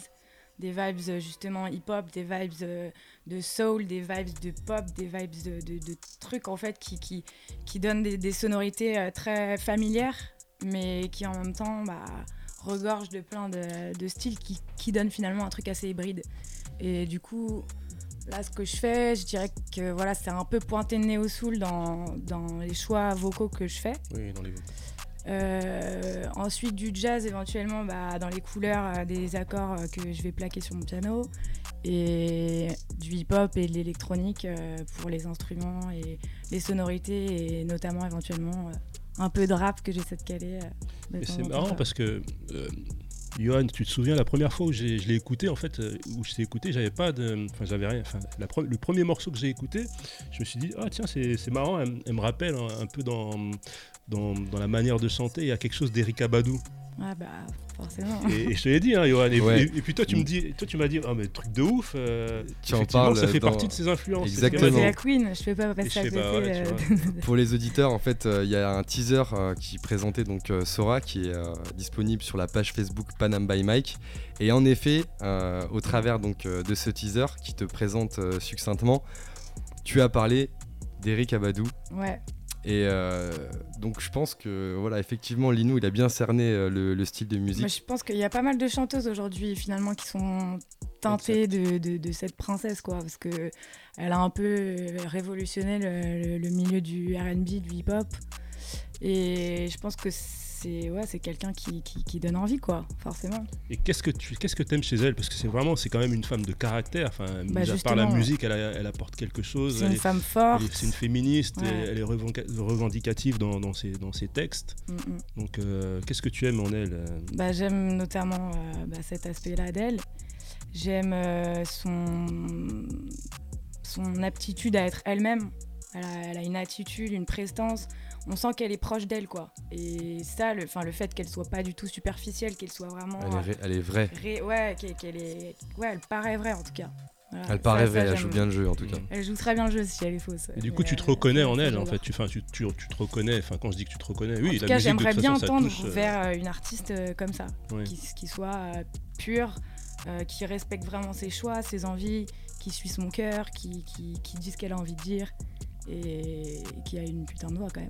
Des vibes justement hip-hop, des vibes euh, de soul, des vibes de pop, des vibes de, de- de trucs en fait qui, qui, qui donnent des, des sonorités euh, très familières, mais qui en même temps bah, regorgent de plein de, de styles qui, qui donnent finalement un truc assez hybride. Et du coup, là, ce que je fais, je dirais que voilà, c'est un peu pointé de néo soul dans, dans les choix vocaux que je fais. Oui, dans les- Euh, ensuite, du jazz éventuellement bah, dans les couleurs euh, des accords que je vais plaquer sur mon piano. Et du hip-hop et de l'électronique euh, pour les instruments et les sonorités, et notamment éventuellement euh, un peu de rap que j'essaie de caler. euh, de temps c'est marrant parce que euh, Johan, tu te souviens la première fois où je l'ai écouté en fait, où je t'ai écouté, j'avais pas de, enfin j'avais rien. Enfin, la pre- le premier morceau que j'ai écouté, je me suis dit ah tiens c'est marrant, elle, me rappelle un, un peu dans, dans dans la manière de chanter, il y a quelque chose d'Eric Abadou. Ah bah forcément. Et, et je te l'ai dit, hein, Johan. Et, Ouais. et- et puis toi, tu me dis, toi, tu m'as dit, ah mais truc de ouf. euh, Tu en effectivement, parles Ça fait dans- partie de ses influences. Exactement. C'est la queen, je peux pas passer à sais côté. pas, ouais, euh. Pour les auditeurs, en fait, euh, il y a un teaser euh, qui présentait donc euh, Sora qui est euh, disponible sur la page Facebook Panam by Mike. Et en effet, euh, au travers donc euh, de ce teaser qui te présente euh, succinctement, tu as parlé d'Eric Abadou. Ouais. Et euh, donc je pense que voilà, effectivement, Linou, il a bien cerné euh, le, le style de musique. Moi, je pense qu'il y a pas mal de chanteuses aujourd'hui finalement qui sont teintées de, de- de cette princesse quoi parce que elle a un peu euh, révolutionné le, le- le milieu du R&B, du hip-hop et je pense que c'est ouais, c'est quelqu'un qui, qui- qui donne envie quoi forcément. Et qu'est-ce que tu qu'est-ce que aimes chez elle? Parce que c'est vraiment, c'est quand même une femme de caractère. Enfin, Bah, mis à part la musique, elle, a- elle apporte quelque chose. C'est une est- femme forte. C'est une féministe. Ouais. Elle est revendica- revendicative dans, dans ses, dans ses textes. Mm, mm. Donc, euh, qu'est-ce que tu aimes en elle euh? Bah, j'aime notamment euh, bah, cet aspect-là d'elle. J'aime euh, son, son aptitude à être elle-même. Elle a, elle a une attitude, une prestance. On sent qu'elle est proche d'elle, quoi. Et ça, le, 'fin, le fait qu'elle soit pas du tout superficielle, qu'elle soit vraiment. Elle est, ré- elle est vraie. ré- ouais, qu'elle est, ouais, elle paraît vraie en tout cas. Voilà, Elle paraît ça, vraie, elle joue bien le jeu en tout cas. Elle joue très bien le jeu si elle est fausse. Et du coup, tu te reconnais en elle, en fait. Tu, tu, tu, tu te reconnais. Enfin, quand je dis que tu te reconnais, oui, en la tout cas, j'aimerais bien façon, ça tendre touche, euh, vers euh, une artiste euh, comme ça, qui, qui soit euh, pure, euh, qui respecte vraiment ses choix, ses envies, qui suit son cœur, qui, qui, qui dit ce qu'elle a envie de dire et qui a une putain de voix quand même.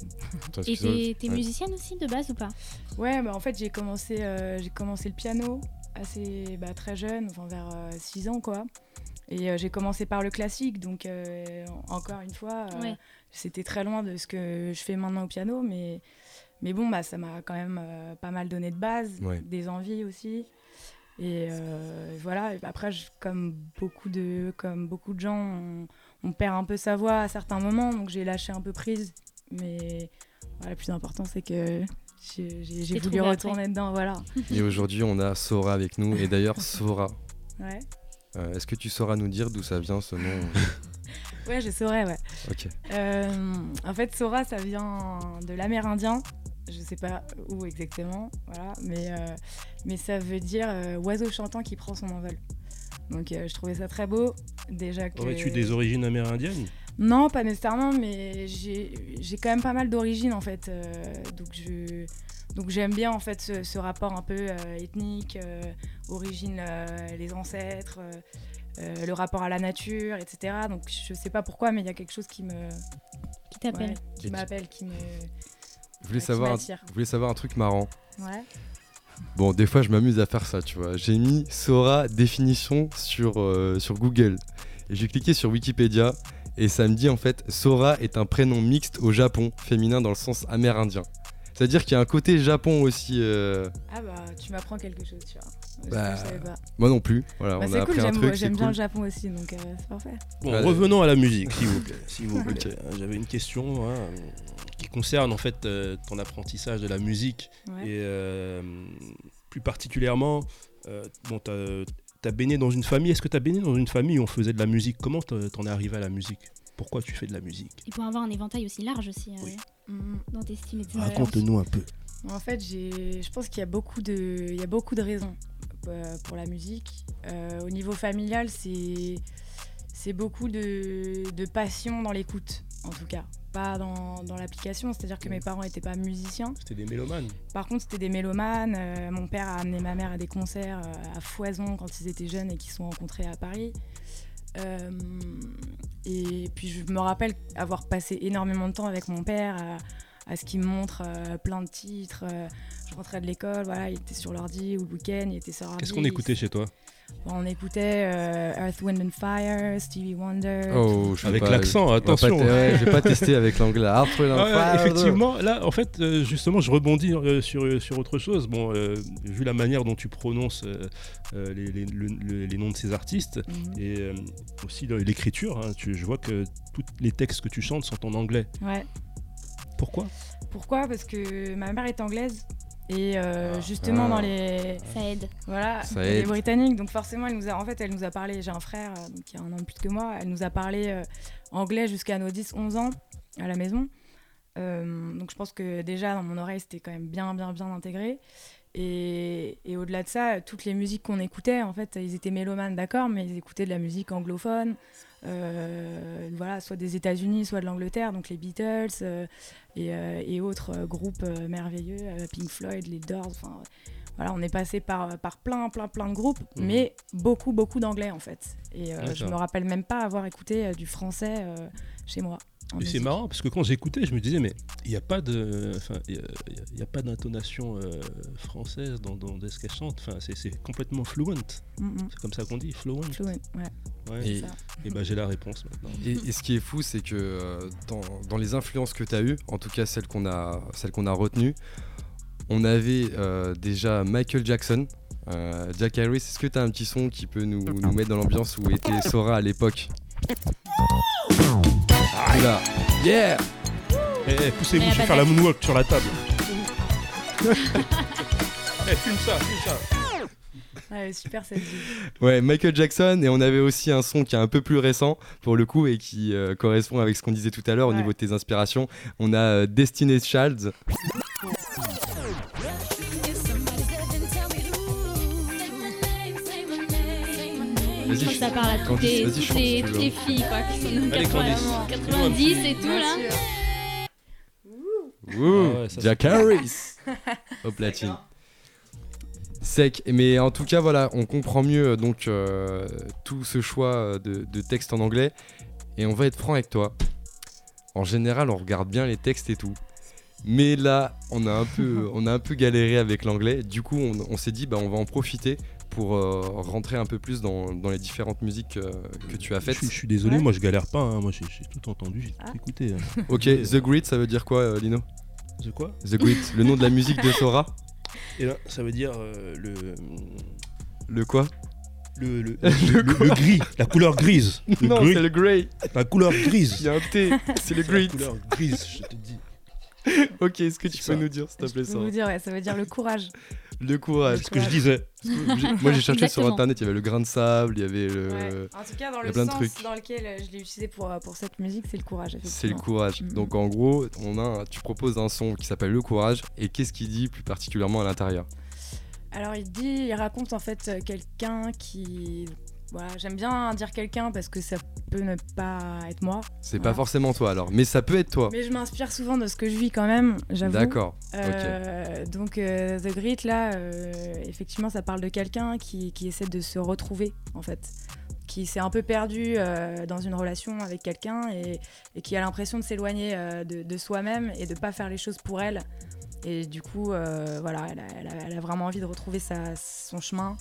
Et t'es t'es musicienne aussi de base ou pas? Ouais, bah en fait j'ai commencé, euh, j'ai commencé le piano assez bah, très jeune, enfin vers 6 ans quoi. Et euh, j'ai commencé par le classique, donc euh, encore une fois, euh, Ouais. c'était très loin de ce que je fais maintenant au piano, mais, mais bon, bah, ça m'a quand même euh, pas mal donné de base, Ouais. des envies aussi. Et euh, voilà, et après, je- comme, beaucoup de, comme beaucoup de gens, on, on perd un peu sa voix à certains moments, donc j'ai lâché un peu prise. Mais voilà, le plus important, c'est que j'ai voulu retourner dedans, voilà. Et aujourd'hui, on a Sora avec nous. Et d'ailleurs, Sora, Ouais, euh, est-ce que tu sauras nous dire d'où ça vient ce nom ouais je saurais, ouais. Ok. Euh, en fait, Sora, ça vient de l'amérindien. Je sais pas où exactement, voilà, mais, euh, mais ça veut dire euh, oiseau chantant qui prend son envol. Donc euh, je trouvais ça très beau. Déjà que. Aurais-tu des origines amérindiennes? Non, pas nécessairement, mais j'ai j'ai quand même pas mal d'origines en fait. euh, donc je donc j'aime bien en fait ce, ce rapport un peu euh, ethnique, euh, origine, euh, les ancêtres, le rapport à la nature, etc. Donc je sais pas pourquoi, mais il y a quelque chose qui me Qui t'appelle ouais, qui m'appelle, qui me Je voulais, savoir je voulais savoir un truc marrant. ouais. Bon, des fois, je m'amuse à faire ça, tu vois. J'ai mis Sora définition sur, euh, sur Google. Et j'ai cliqué sur Wikipédia. Et ça me dit en fait, Sora est un prénom mixte au Japon, féminin dans le sens amérindien. C'est-à-dire qu'il y a un côté Japon aussi. euh, Ah bah tu m'apprends quelque chose, tu vois. Je- Bah, je savais pas. Moi non plus. Voilà, Bah, on a c'est appris cool, un j'aime truc. c'est j'aime bien cool. le Japon aussi, donc euh, c'est parfait. Bon, Ouais. revenons à la musique, s'il vous plaît. s'il vous plaît. J'avais une question hein, concerne en fait euh, ton apprentissage de la musique Ouais. et euh, plus particulièrement, euh, bon, t'as as baigné dans une famille. Est-ce que t'as baigné dans une famille où on faisait de la musique? Comment t'en es arrivé à la musique? Pourquoi tu fais de la musique? Il faut avoir un éventail aussi large aussi euh, Oui. Mhm. dans tes styles et. Raconte-nous un peu. En fait, j'ai- je pense qu'il y a beaucoup de, il y a beaucoup de raisons pour la musique. Euh, au niveau familial, c'est, c'est beaucoup de, de passion dans l'écoute, en tout cas, pas dans, dans l'application. C'est-à-dire que mes parents n'étaient pas musiciens. C'était des mélomanes. Par contre, c'était des mélomanes. Euh, mon père a amené ma mère à des concerts euh, à foison quand ils étaient jeunes et qu'ils se sont rencontrés à Paris. Euh, et puis je me rappelle avoir passé énormément de temps avec mon père à, à ce qu'il me montre plein de titres. Je rentrais de l'école, voilà, il était sur l'ordi ou le week-end, il était sur l'ordi. Qu'est-ce qu'on écoutait chez toi? Bon, On écoutait euh, Earth, Wind and Fire, Stevie Wonder. Oh, je Avec pas, l'accent, pas attention. te- ouais, je vais pas tester avec l'anglais. Hard Wind and Ah Fire. effectivement, là, en fait, euh, justement, je rebondis euh, sur, sur autre chose. Bon, euh, vu la manière dont tu prononces les, les- le- le- les noms de ces artistes Mhm. et euh, aussi l'écriture, hein, je vois que tous les textes que tu chantes sont en anglais. Ouais. Pourquoi? Pourquoi? Parce que ma mère est anglaise et euh, Ah. justement Ah. dans les Ça aide. voilà Ça elle est aide. britannique donc forcément elle nous a en fait elle nous a parlé j'ai un frère euh, donc, qui a un an de plus que moi elle nous a parlé euh, anglais jusqu'à nos 10 11 ans à la maison Euh, donc je pense que déjà dans mon oreille c'était quand même bien bien bien intégré et, et au-delà de ça toutes les musiques qu'on écoutait en fait ils étaient mélomanes d'accord mais ils écoutaient de la musique anglophone euh, voilà soit des États-Unis soit de l'Angleterre donc les Beatles euh, et, euh, et autres euh, groupes euh, merveilleux, euh, Pink Floyd, les Doors, enfin voilà, on est passé par, par plein, plein, plein de groupes, Mhm. mais beaucoup, beaucoup d'anglais en fait. Et euh, je me rappelle même pas avoir écouté euh, du français euh, chez moi. C'est marrant parce que quand j'écoutais, je me disais, mais il n'y a pas de, enfin, il y y a- pas d'intonation euh, française dans, dans ce qu'elle chante. Enfin, c'est- c'est complètement fluent. Mhm. C'est comme ça qu'on dit, fluent. Fluent, ouais. Ouais. Et-. Et ben j'ai la réponse maintenant. Et, et ce qui est fou, c'est que euh, dans, dans les influences que tu as eues, en tout cas celles qu'on a, celles qu'on a retenues, on avait euh, déjà Michael Jackson, euh, Jack Harris. Est-ce que tu as un petit son qui peut nous, nous mettre dans l'ambiance où était Sora à l'époque? Oula. Yeah Eh, eh, poussez-vous, Mais je vais pas faire la moonwalk sur la table. Eh, fume ça, fume ça. Ouais, super cette vie. Ouais, Michael Jackson, et on avait aussi un son qui est un peu plus récent pour le coup et qui euh, correspond avec ce qu'on disait tout à l'heure au niveau de tes inspirations. On a euh, Destiny's Child. Je crois que ça parle à toutes Candice, les, toutes les, toutes les filles quoi, qui sont dans Allez, 80, Candice. 90 et tout là. Wouh, Ah ouais, Jack Harris au platine. Sec, mais en tout cas voilà, on comprend mieux euh, donc euh, tout ce choix euh, de, de textes en anglais et on va être franc avec toi. En général, on regarde bien les textes et tout, mais là, on a un peu, on a un peu galéré avec l'anglais. Du coup, on, on s'est dit bah on va en profiter pour euh, rentrer un peu plus dans, dans les différentes musiques euh, que tu as faites. je suis désolé, Ouais. moi je galère pas, hein. moi j'ai j'ai tout entendu, j'ai tout Ah. écouté. hein. Ok, The Grit, ça veut dire quoi, euh, Lino? The quoi? The Grit, le nom de la musique de Sora. Et là, ça veut dire euh, le, Le quoi? le, le, Le gris, la couleur grise. Le Non, gris, c'est le Grey. la couleur Il grise. y a un T, c'est le C'est la Grit. couleur grise, je te dis. Ok, est-ce que tu peux ça. nous dire, s'il te Je plaît, peux Sora? vous dire, ouais, ça veut dire le courage. Le courage. C'est ce que je disais. Moi j'ai cherché sur internet, il y avait le grain de sable, il y avait le. Ouais. En tout cas, dans y a le plein de sens trucs. dans lequel euh, je l'ai utilisé pour, euh, pour cette musique, c'est le courage. C'est le courage. Mhm. Donc en gros, on a, un- tu proposes un son qui s'appelle Le courage. Et qu'est-ce qu'il dit plus particulièrement à l'intérieur? Alors il dit, il raconte en fait euh, quelqu'un qui, voilà, j'aime bien dire quelqu'un parce que ça peut ne pas être moi. C'est pas forcément toi alors, mais ça peut être toi. Mais je m'inspire souvent de ce que je vis quand même, j'avoue. D'accord. Euh, Donc euh, The Grit là, euh, effectivement, ça parle de quelqu'un qui, qui essaie de se retrouver en fait, qui s'est un peu perdu euh, dans une relation avec quelqu'un et, et qui a l'impression de s'éloigner euh, de, de soi-même et de pas faire les choses pour elle. Et du coup, euh, voilà, elle a, elle a- elle a vraiment envie de retrouver sa, son chemin,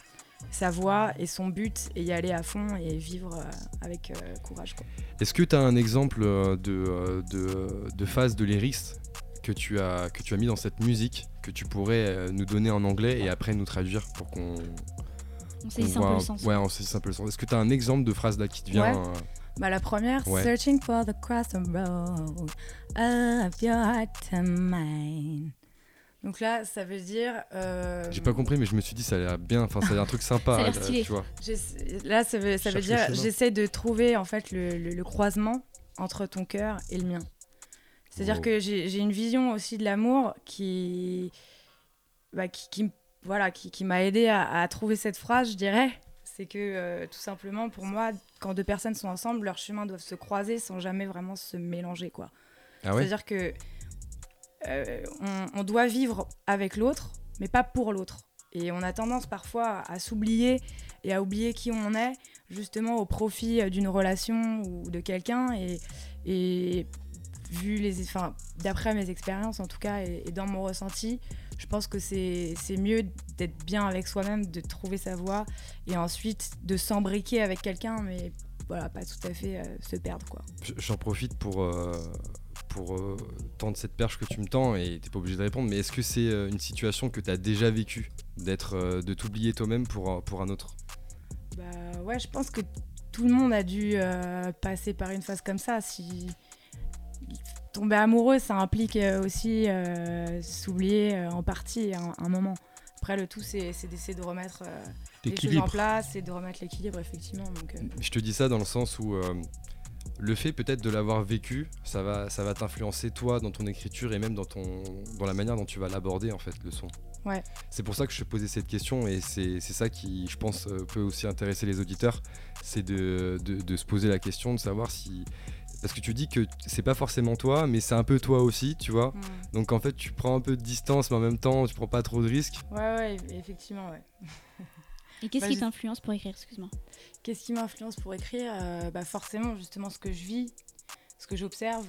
sa voie et son but et y aller à fond et vivre euh, avec euh, courage. Quoi. Est-ce que tu as un exemple euh, de, de, de phase de lyrics que tu, as, que tu as mis dans cette musique que tu pourrais nous donner en anglais et après nous traduire pour qu'on. On saisisse un peu le sens. Ouais, on saisisse un peu le sens. Est-ce que tu as un exemple de phrase là qui te vient Ouais. euh, Bah, la première, Ouais. Searching for the crossing road of your heart and mine. Donc là, ça veut dire. euh, J'ai pas compris, mais je me suis dit ça a l'air bien. Enfin, ça a l'air un truc sympa. Ça a euh, stylé. tu vois. Là, ça veut, ça veut dire. le chemin. J'essaie de trouver en fait le, le- le croisement entre ton cœur et le mien. C'est-à-dire Wow. que j'ai une vision aussi de l'amour qui. Bah, qui, voilà, qui, qui m'a aidé à, à trouver cette phrase, je dirais. C'est que euh, tout simplement, pour moi, quand deux personnes sont ensemble, leurs chemins doivent se croiser sans jamais vraiment se mélanger, quoi. Ah ouais? C'est-à-dire que euh, on, doit vivre avec l'autre, mais pas pour l'autre. Et on a tendance parfois à s'oublier et à oublier qui on est, justement au profit d'une relation ou de quelqu'un. Et, vu les, enfin, d'après mes expériences en tout cas et, dans mon ressenti, je pense que c'est mieux d'être bien avec soi-même, de trouver sa voie et ensuite de s'embriquer avec quelqu'un, mais voilà, pas tout à fait euh, se perdre quoi. J'en profite pour, euh, pour euh, tendre cette perche que tu me tends et t'es pas obligé de répondre, mais est-ce que c'est euh, une situation que tu as déjà vécue d'être, euh, de t'oublier toi-même pour, un- pour un autre? Bah ouais, je pense que tout le monde a dû euh, passer par une phase comme ça. Si tomber amoureux, ça implique euh, aussi euh, s'oublier euh, en partie à un, un moment. Après, le tout, c'est d'essayer de remettre euh, les choses en L'équilibre. place et de remettre l'équilibre, effectivement. Donc, euh, Je te dis ça dans le sens où euh, le fait peut-être de l'avoir vécu, ça va, ça va t'influencer toi dans ton écriture et même dans, ton, dans la manière dont tu vas l'aborder en fait le son. Ouais. C'est pour ça que je te posais cette question et c'est c'est ça qui, je pense, euh, peut aussi intéresser les auditeurs, c'est de, de- de se poser la question, de savoir si... Parce que tu dis que c'est pas forcément toi, mais c'est un peu toi aussi, tu vois. mm. Donc en fait, tu prends un peu de distance, mais en même temps, tu prends pas trop de risques. Ouais, ouais, effectivement, ouais. Et qu'est-ce Bah, qui je- t'influence pour écrire Excuse-moi? Qu'est-ce qui m'influence pour écrire Euh, bah Forcément, justement, ce que je vis, ce que j'observe.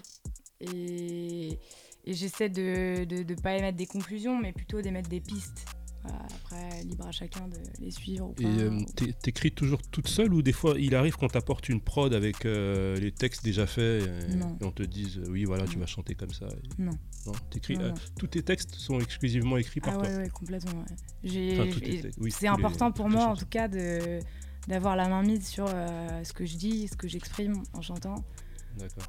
Et, et j'essaie de ne pas émettre des conclusions, mais plutôt d'émettre des pistes. Voilà, après, libre à chacun de les suivre ou pas. Et euh, ou- t'écris toujours toute seule ou des fois il arrive qu'on t'apporte une prod avec euh, les textes déjà faits et, on te dise oui voilà tu vas chanter comme ça. et- Non. Non, t'écris. Euh, tous tes textes sont exclusivement écrits par Ah toi. ouais, ouais, complètement. ouais. Enfin, oui, c'est les- important pour moi, en tout cas, de d'avoir la main mise sur euh, ce que je dis, ce que j'exprime en chantant. D'accord.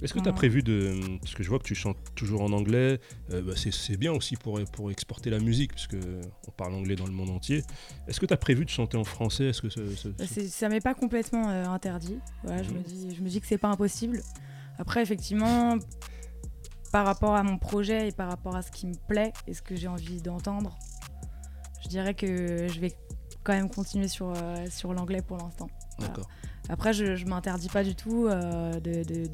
Est-ce que tu as prévu de. Parce que je vois que tu chantes toujours en anglais, euh, bah, c'est bien aussi pour, pour exporter la musique, puisque on parle anglais dans le monde entier. Est-ce que tu as prévu de chanter en français? Est-ce que ce- ce- Bah, ce- ça m'est pas complètement euh, interdit. Voilà, je, Mhm. me dis, je me dis que c'est pas impossible. Après, effectivement, par rapport à mon projet et par rapport à ce qui me plaît et ce que j'ai envie d'entendre, je dirais que je vais quand même continuer sur, euh, sur l'anglais pour l'instant. Voilà. D'accord. Après, je, je m'interdis pas du tout euh, de, de- de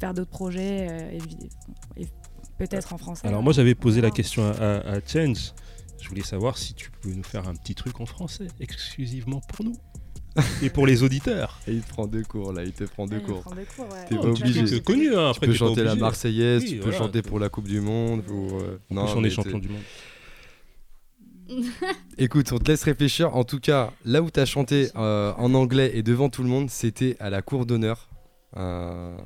faire d'autres projets, euh, et, et peut-être en français. Alors moi j'avais posé la question à, à- à Change. Je voulais savoir si tu pouvais nous faire un petit truc en français, exclusivement pour nous. Et pour les auditeurs. Et il te prend deux cours là, il te prend deux il cours. prend deux cours, ouais. T'es Oh, pas tu obligé. peux- connu, hein, tu après, peux t'es pas chanter la. Marseillaise, Oui, tu peux voilà. chanter pour la Coupe du Monde. Pour, euh, En non, plus on mais est champion du monde. Écoute, on te laisse réfléchir. En tout cas, là où tu as chanté euh, en anglais et devant tout le monde, c'était à la cour d'honneur. Euh,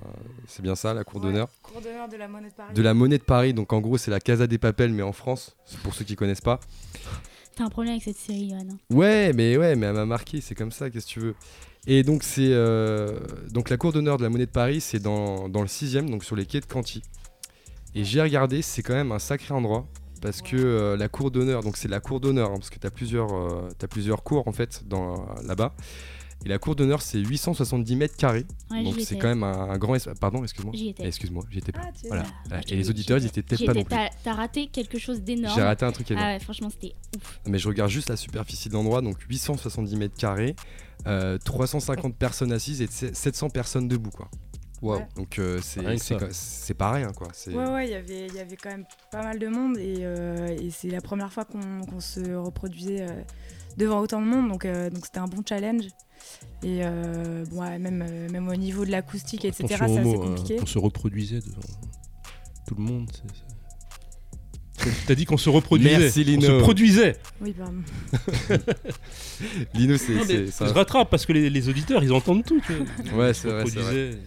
c'est bien ça, la cour Ouais, d'honneur Cours d'honneur de la monnaie de Paris. De la monnaie de Paris. Donc en gros, c'est la Casa des Papels, mais en France, c'est pour ceux qui connaissent pas. T'as un problème avec cette série, Johan. hein. Ouais, mais ouais, mais elle m'a marqué, c'est comme ça, qu'est-ce que tu veux. Et donc c'est euh, donc la cour d'honneur de la monnaie de Paris, c'est dans, dans le 6ème, donc sur les quais de Canty. Et j'ai regardé, c'est quand même un sacré endroit parce que euh, la cour d'honneur, donc c'est la cour d'honneur hein, parce que tu as plusieurs euh, t'as plusieurs cours en fait dans là-bas. Et la cour d'honneur, c'est 870 mètres carrés. Ouais, donc c'est quand même un, un grand espace. Pardon, excuse-moi. J'y étais. Excuse-moi, j'y étais pas. Ah, voilà. là. Voilà. J'y Et les auditeurs, ils étaient peut-être pas non plus. T'as t'as raté quelque chose d'énorme. J'ai raté un truc énorme. Ah ouais, franchement, c'était ouf. Mais je regarde juste la superficie de l'endroit, donc 870 mètres carrés, euh, 350 personnes assises et 700 personnes debout, quoi. Ouais. Donc euh, c'est c'est ça. quoi- c'est pas rien, quoi. C'est Ouais, ouais, il y avait- il y avait quand même pas mal de monde et, euh, et c'est la première fois qu'on se reproduisait euh, devant autant de monde, donc euh, donc c'était un bon challenge. Et euh, bon, ouais, même, euh, même au niveau de l'acoustique, etc., c'est assez hein, compliqué. qu'on se reproduisait devant tout le monde. T'as dit qu'on se reproduisait. Merci, On Lino. se produisait. Oui, pardon. Lino, c'est. Je rattrape parce que les, les auditeurs ils entendent tout. tu vois. Ouais, On c'est vrai, c'est vrai. reproduisait.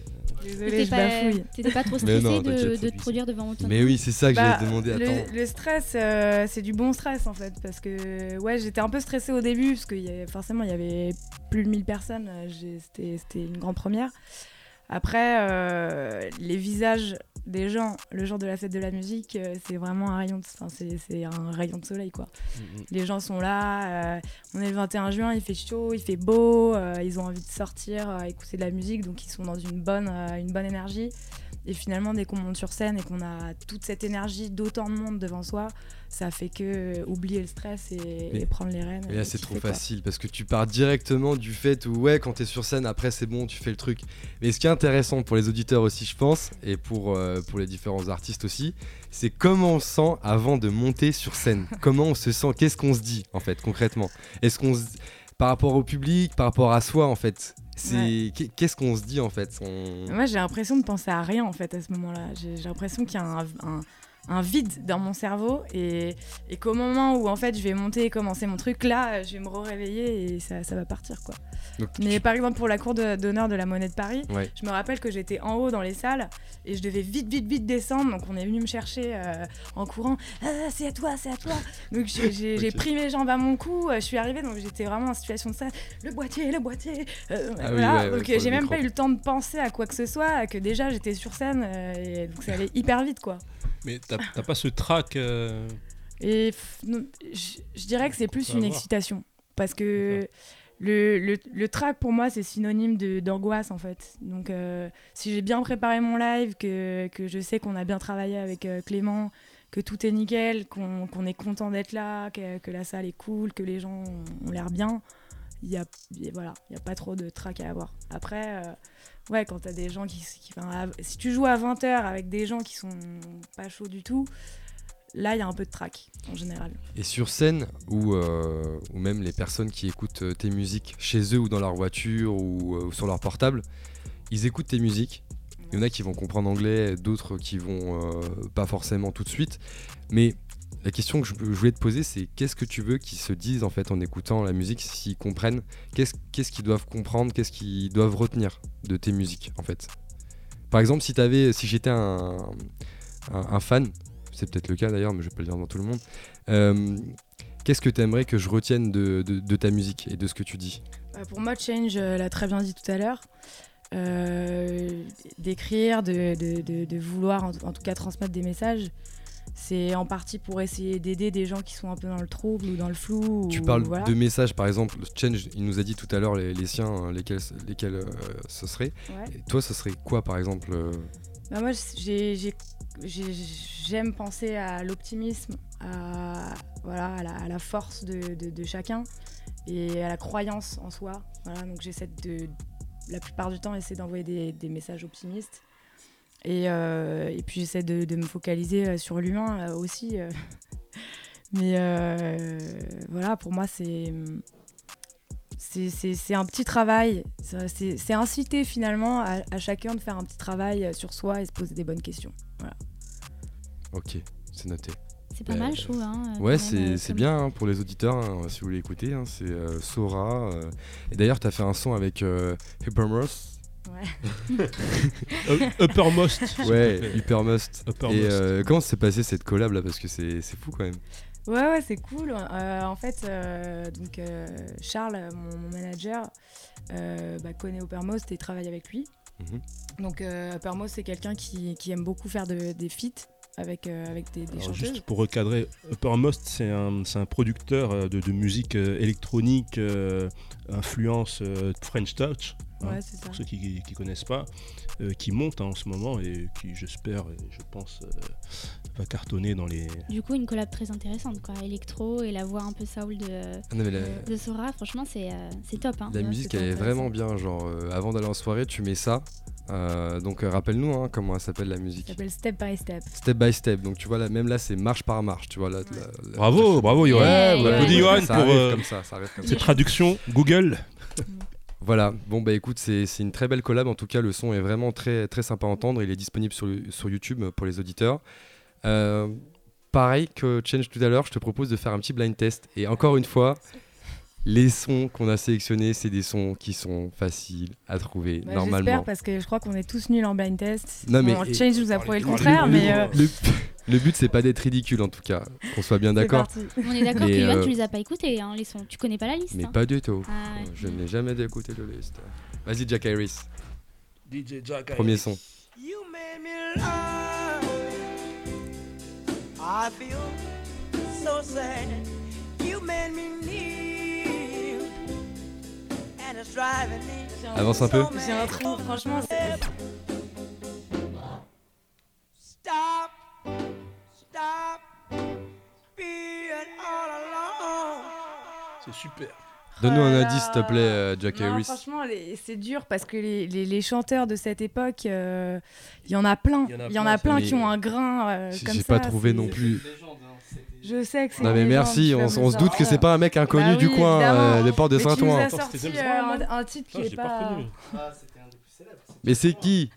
Désolée, T'étais je pas, bafouille. t'étais pas trop Mais stressé non, de, te produire devant autant de Mais oui, c'est ça que Bah, j'allais te demander. Attends. le, le stress, euh, c'est du bon stress en fait, parce que ouais, j'étais un peu stressée au début, parce que y avait- forcément il y avait plus de 1000 personnes, euh, j'ai- c'était c'était une grande première. Après, euh, les visages des gens, le jour de la fête de la musique, euh, c'est vraiment un rayon, de, enfin, c'est c'est un rayon de soleil quoi. Les gens sont là, euh, on est le 21 juin, il fait chaud, il fait beau, euh, ils ont envie de sortir, euh, écouter de la musique, donc ils sont dans une bonne, une bonne énergie. Et finalement, dès qu'on monte sur scène et qu'on a toute cette énergie d'autant de monde devant soi, ça fait que oublier le stress et, Mais- et prendre les rênes. Là, et c'est trop quoi. facile parce que tu pars directement du fait où, ouais, quand t'es sur scène, après c'est bon, tu fais le truc. Mais ce qui est intéressant pour les auditeurs aussi, je pense, et pour, euh, pour les différents artistes aussi, c'est comment on se sent avant de monter sur scène. comment on se sent, qu'est-ce qu'on se dit en fait, concrètement? Est-ce qu'on se. Par rapport au public, par rapport à soi en fait? C'est qu'est- Qu'est-ce qu'on se dit en fait On- Moi, j'ai l'impression de penser à rien en fait à ce moment-là. J'ai j'ai l'impression qu'il y a un, un- un vide dans mon cerveau et, et qu'au moment où en fait je vais monter et commencer mon truc, là, je vais me réveiller et ça, ça va partir quoi. Donc, Mais par exemple pour la cour d'honneur de la monnaie de Paris, Ouais. je me rappelle que j'étais en haut dans les salles et je devais vite vite vite descendre. Donc on est venu me chercher euh, en courant. Ah, c'est à toi, c'est à toi. Donc j'ai pris mes jambes à mon cou. euh, Je suis arrivée donc j'étais vraiment en situation de ça. Le boîtier, le boîtier. euh, Ah voilà. ouais, donc j'ai même micro. pas eu le temps de penser à quoi que ce soit. Que déjà j'étais sur scène et donc ça allait hyper vite quoi. Mais t'as pas ce trac. euh, Et je je dirais que c'est plus une avoir. excitation. Parce que le, le, le track, pour moi, c'est synonyme d'angoisse, en fait. Donc, euh, si j'ai bien préparé mon live, que, que je sais qu'on a bien travaillé avec euh, Clément, que tout est nickel, qu'on est content d'être là, que, que la salle est cool, que les gens ont, l'air bien, il y a, voilà, il y a pas trop de track à avoir. Après, euh, ouais, quand t'as des gens qui... si tu joues à 20h avec des gens qui sont pas chauds du tout, là, il y a un peu de track, en général. Et sur scène, ou, euh, même les personnes qui écoutent euh, tes musiques chez eux ou dans leur voiture ou, euh, ou sur leur portable, ils écoutent tes musiques. Il y en a qui vont comprendre anglais, d'autres qui vont euh, pas forcément tout de suite. Mais la question que je, voulais te poser, c'est qu'est-ce que tu veux qu'ils se disent en fait en écoutant la musique, s'ils comprennent? Qu'est-ce qu'ils doivent comprendre? Qu'est-ce qu'ils doivent retenir de tes musiques en fait? Par exemple, si, j'étais un fan, c'est peut-être le cas d'ailleurs, mais je vais pas le dire dans tout le monde. euh, Qu'est-ce que tu aimerais que je retienne de, de- de ta musique et de ce que tu dis? Bah, pour moi, Change euh, l'a très bien dit tout à l'heure. Euh, d'écrire, de, vouloir en, en tout cas transmettre des messages, c'est en partie pour essayer d'aider des gens qui sont un peu dans le trouble ou dans le flou. Tu ou- parles voilà. de messages, par exemple, Change, il nous a dit tout à l'heure les, les siens, hein, lesquels, lesquels euh, ce serait. Ouais. Et toi, ce serait quoi, par exemple euh, Bah, moi, j'ai- j'ai- j'ai- j'aime penser à l'optimisme, à, voilà, à, la, force de, chacun. et à la croyance en soi. Voilà, donc j'essaie de, la plupart du temps, essayer d'envoyer des, messages optimistes. Et, euh, et puis j'essaie de, me focaliser euh, sur l'humain euh, aussi. Mais voilà, pour moi, c'est c'est- un petit travail. C'est inciter finalement à, à chacun de faire un petit travail sur soi et se poser des bonnes questions. Voilà. Ok, c'est noté. C'est pas Euh, mal, je trouve. hein, Ouais, c'est euh, comme- bien hein, pour les auditeurs, hein, si vous voulez écouter. hein, c'est euh, Sora. euh, Et d'ailleurs, tu as fait un son avec euh. Ouais. Uppermost. Ouais. Hypermost. Uppermost. Et euh, comment s'est passé cette collab là? Parce que c'est c'est fou quand même. Ouais, ouais, c'est cool. Euh, en fait, euh, donc, euh, Charles, mon, mon manager, bah, connaît Uppermost et travaille avec lui. Mhm. Donc, Uppermost, c'est quelqu'un qui, qui aime beaucoup faire de- des feats avec, avec des, des chanteuses. juste pour recadrer, Uppermost, c'est un, un producteur de, de musique électronique, influence French Touch, hein, Ouais, c'est ça. pour ceux qui ne connaissent pas, euh, qui monte hein, en ce moment et qui, j'espère et je pense, euh, va cartonner dans les... Du coup, une collab très intéressante, quoi. Électro et la voix un peu soul de, Ah non, mais la- de Sora, franchement, c'est euh, c'est top. Hein. La Ouais, musique, elle est vraiment bien. Genre, euh, avant d'aller en soirée, tu mets ça. Euh, donc, euh, rappelle-nous hein, comment elle s'appelle la musique. s'appelle Step by Step. Step by step. Donc, tu vois, là, même là, c'est marche par marche. Tu vois, là, la- la- Bravo, bravo Johan. Yeah, On yeah. applaudit Johan Ça pour arrive euh, comme ça, ça arrive comme ça. cette traduction Google. Voilà, bon bah écoute, c'est une très belle collab, en tout cas le son est vraiment très, très sympa à entendre, il est disponible sur, YouTube pour les auditeurs. Euh, pareil que Change tout à l'heure, je te propose de faire un petit blind test, et encore une fois, les sons qu'on a sélectionnés, c'est des sons qui sont faciles à trouver Bah, normalement. J'espère parce que je crois qu'on est tous nuls en blind test. Non, mais- Bon, et- Change nous a prouvé le Parlez- contraire, mais euh, Le, le but c'est pas d'être ridicule en tout cas, qu'on soit bien d'accord. On est d'accord que euh, tu les as pas écoutés, hein, les sons. Tu connais pas la liste. mais hein. pas du tout. Ah ouais. Je n'ai jamais écouté de liste. Vas-y Jack Harris, DJ Jack premier son. You made me love. I feel so sad. You made me kneel. Avance un peu. J'ai un trou, franchement, c'est. Stop. Stop. Being all alone. C'est super. Donne-nous un Oh indice s'il te plaît euh, Jack Non, Harris. franchement, les- c'est dur parce que les, les- les chanteurs de cette époque, euh, il y en a plein. Il y en a plein, mais- qui ont un grain euh, J'ai comme j'ai ça. pas trouvé c'est- non plus. Je sais que c'est. Non mais merci, on, on se doute que c'est pas un mec inconnu Bah du oui, coin, euh, des portes de Mais tu nous Saint-Ouen. Attends, sorti c'était euh, James Brown, un, un titre Ah, qui j'ai est pas pas. reconnu. Mais c'est qui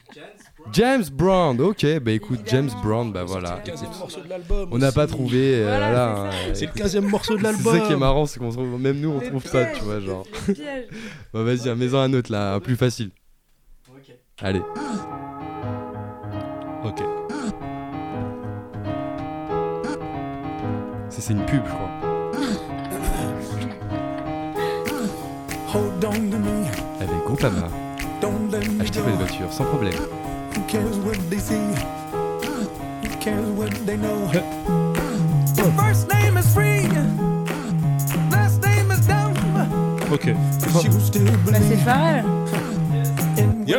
James Brown, ok, bah écoute, James. Brown, bah C'est voilà. le quinzième morceau de l'album. On n'a pas trouvé, euh, Voilà, voilà. c'est C'est le 15 morceau de C'est l'album. ça qui est marrant, c'est qu'on trouve, même nous on trouve ça, tu vois, genre. le piège. Bah vas-y, mets-en un autre là, un plus facile. Allez. Ok. C'est une pub, je crois. Hold on to me. Avec Groupama, achetez votre go. voiture sans problème. Who cares what they see? Who cares what they know? First name is free. Last name is dumb. Ok. Bah, c'est Pharrell.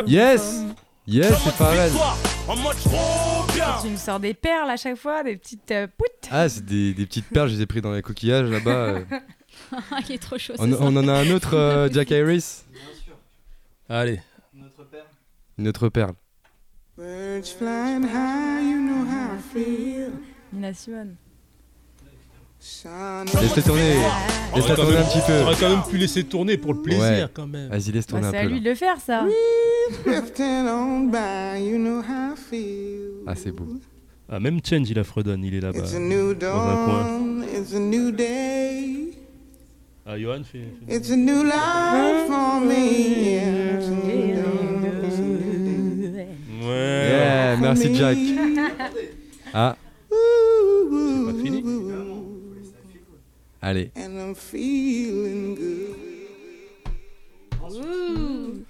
Yes Yes, c'est Pharrell En mode trop bien. Tu nous sors des perles à chaque fois, des petites euh, poutres. Ah, c'est des, des petites perles, je les ai pris dans les coquillages là-bas. euh. Il est trop chaud. On, ce soir. on en a un autre, euh, Jack Harris Allez. Une autre perle. Birds flying high, you know how I feel. Nina Simone. Laisse-le tourner Laisse-le tourner un même- petit peu T'aurais quand même pu laisser tourner pour le plaisir Ouais. quand même. Vas-y, laisse Bah, tourner c'est un à peu. lui là. de le faire, ça. on. Ah, c'est beau. Ah, même Change, il a fredonne, il est là-bas. It's a new Dans un coin. dawn, it's a new day. Ah, Johan fait. fait- It's a new life for me. Ouais. Yeah, merci Jack. Ah, C'est pas fini. Allez. And I'm feeling good.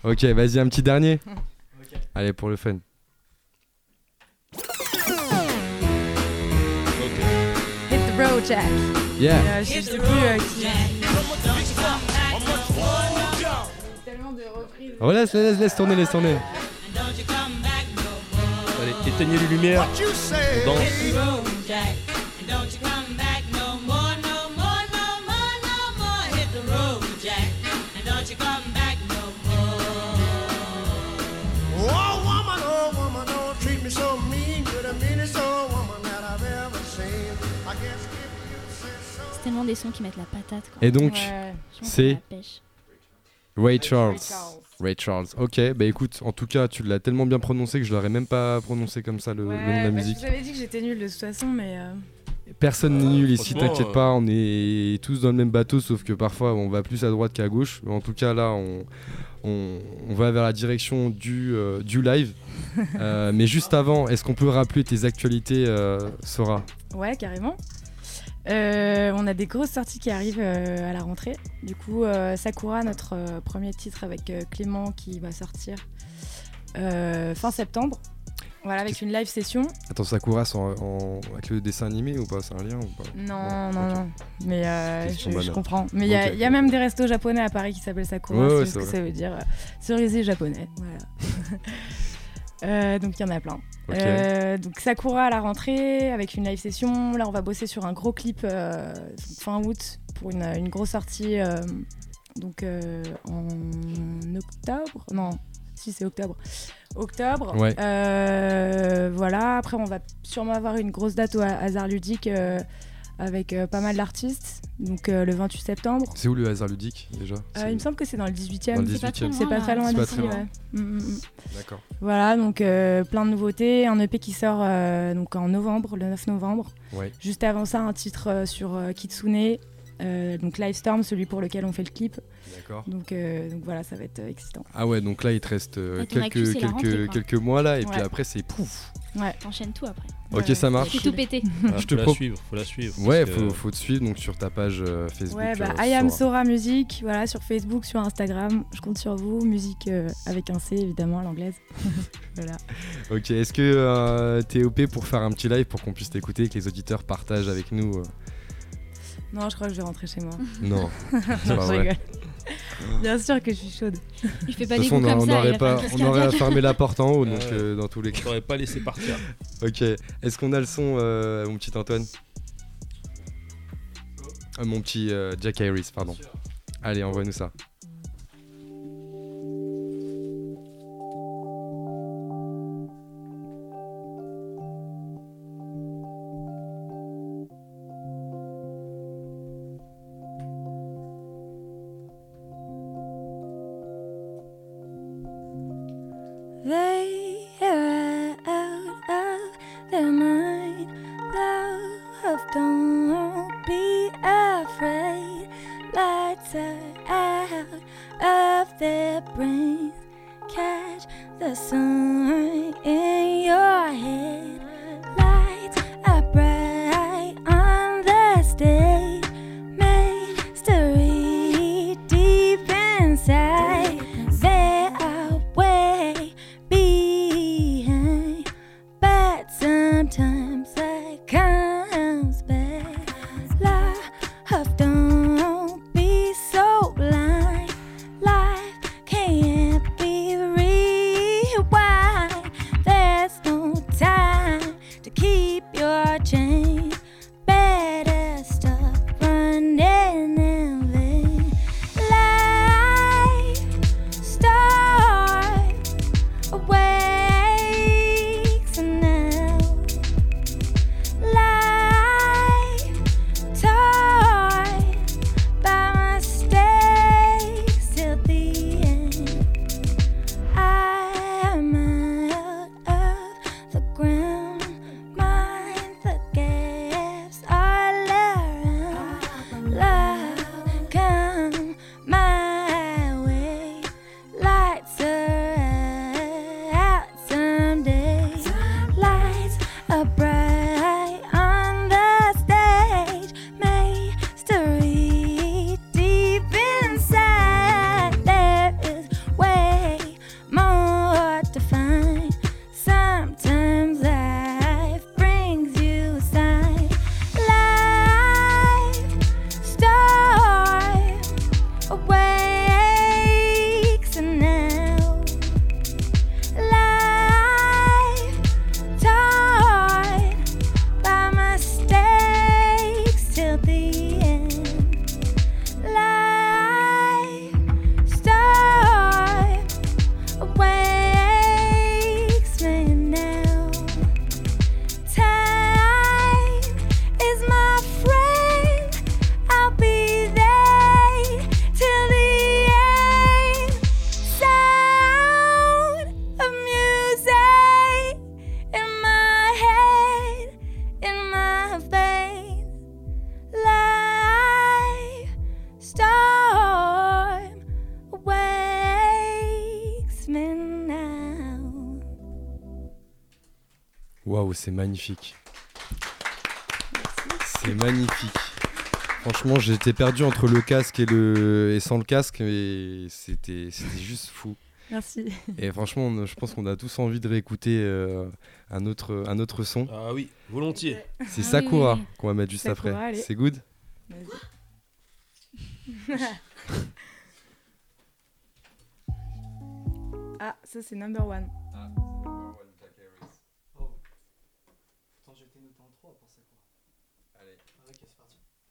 Ok, vas-y, un petit dernier. Allez, pour le fun. Hit the road, Jack. Yeah. Euh, je sais plus euh, qui. Tellement de reprises. Oh, laisse, laisse, laisse tourner, laisse tourner. Allez, éteignez les lumières. On danse. C'est tellement des sons qui mettent la patate. Quoi. Et donc, Ouais. C'est. Ray Charles. Ray Charles. Ok, bah écoute, en tout cas, tu l'as tellement bien prononcé que je l'aurais même pas prononcé comme ça le, le nom de la musique. Je vous avais dit que j'étais nulle de toute façon, mais. euh, Personne n'est nul ici, t'inquiète euh, pas, on est tous dans le même bateau, sauf que parfois on va plus à droite qu'à gauche. Mais en tout cas, là, on, on, on va vers la direction du, euh, du live. Euh, mais juste avant, est-ce qu'on peut rappeler tes actualités, euh, Sora? Ouais, carrément. Euh, on a des grosses sorties qui arrivent euh, à la rentrée. Du coup, euh, Sakura, notre premier titre avec Clément qui va sortir fin septembre. Voilà, avec une live session. Attends, Sakura, c'est en, en- avec le dessin animé ou pas? C'est un lien ou pas? Non, non, non. Mais euh, je, comprends. Mais il y a- y, même des restos japonais à Paris qui s'appellent Sakura. Ouais, c'est ce que ça veut dire. cerisier japonais. Voilà. Euh, donc il y en a plein. Ok. Euh, donc Sakura à la rentrée avec une live session. Là, on va bosser sur un gros clip euh, fin août pour une, une grosse sortie. donc en octobre Non, si c'est octobre. Octobre. Ouais. Voilà. Après, on va sûrement avoir une grosse date au hasard ludique avec euh, pas mal d'artistes. Donc euh, le 28 septembre. C'est où le hasard ludique déjà Euh, il me semble que c'est dans le 18e. Dans le C'est pas très 18e. C'est pas loin, très d'ici. ouais. Mm, mm, mm. D'accord. Voilà, donc euh, plein de nouveautés. Un EP qui sort euh, donc en novembre, le 9 novembre. Ouais. Juste avant ça, un titre euh, sur euh, Kitsune, euh, donc Livestorm, celui pour lequel on fait le clip. D'accord. Donc, euh, donc voilà, ça va être excitant. Ah ouais, donc là il te reste euh, actu, quelques, quelques, rentrée, quelques mois là, et puis après c'est pouf. Ouais. T'enchaînes tout après. Ok, Ouais, ça marche. Tout pété. Ah, Je te faut la suivre, faut la suivre. Ouais, que- faut, faut te suivre donc sur ta page euh, Facebook. Ouais, bah, euh, I am Sora. Sora Music, voilà, sur Facebook, sur Instagram. Je compte sur vous. Musique euh, avec un C, évidemment, à l'anglaise. voilà. Ok, est-ce que euh, t'es OP pour faire un petit live pour qu'on puisse t'écouter et que les auditeurs partagent avec nous euh, Non, je crois que je vais rentrer chez moi. Non, c'est Non, pas je vrai. rigole. Bien sûr que je suis chaude. Il fait De pas toute des façon, coups on, comme on ça. aurait pas, on aurait cardiaque. fermé la porte en haut, donc euh, dans tous les Je cas. t'aurais pas laissé partir. Ok, est-ce qu'on a le son, euh, mon petit Antoine? Euh, Mon petit euh, Jack Harris, pardon. Allez, envoie-nous ça. C'est magnifique. C'est magnifique. Franchement, j'étais perdu entre le casque et, le... et sans le casque, mais c'était c'était juste fou. Merci. Et franchement, on- je pense qu'on a tous envie de réécouter euh, un, autre, un autre son. Ah oui, volontiers. C'est Ah oui, Sakura oui, oui. qu'on va mettre juste Sakura, après. allez. C'est good ah, ça c'est number one.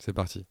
C'est parti.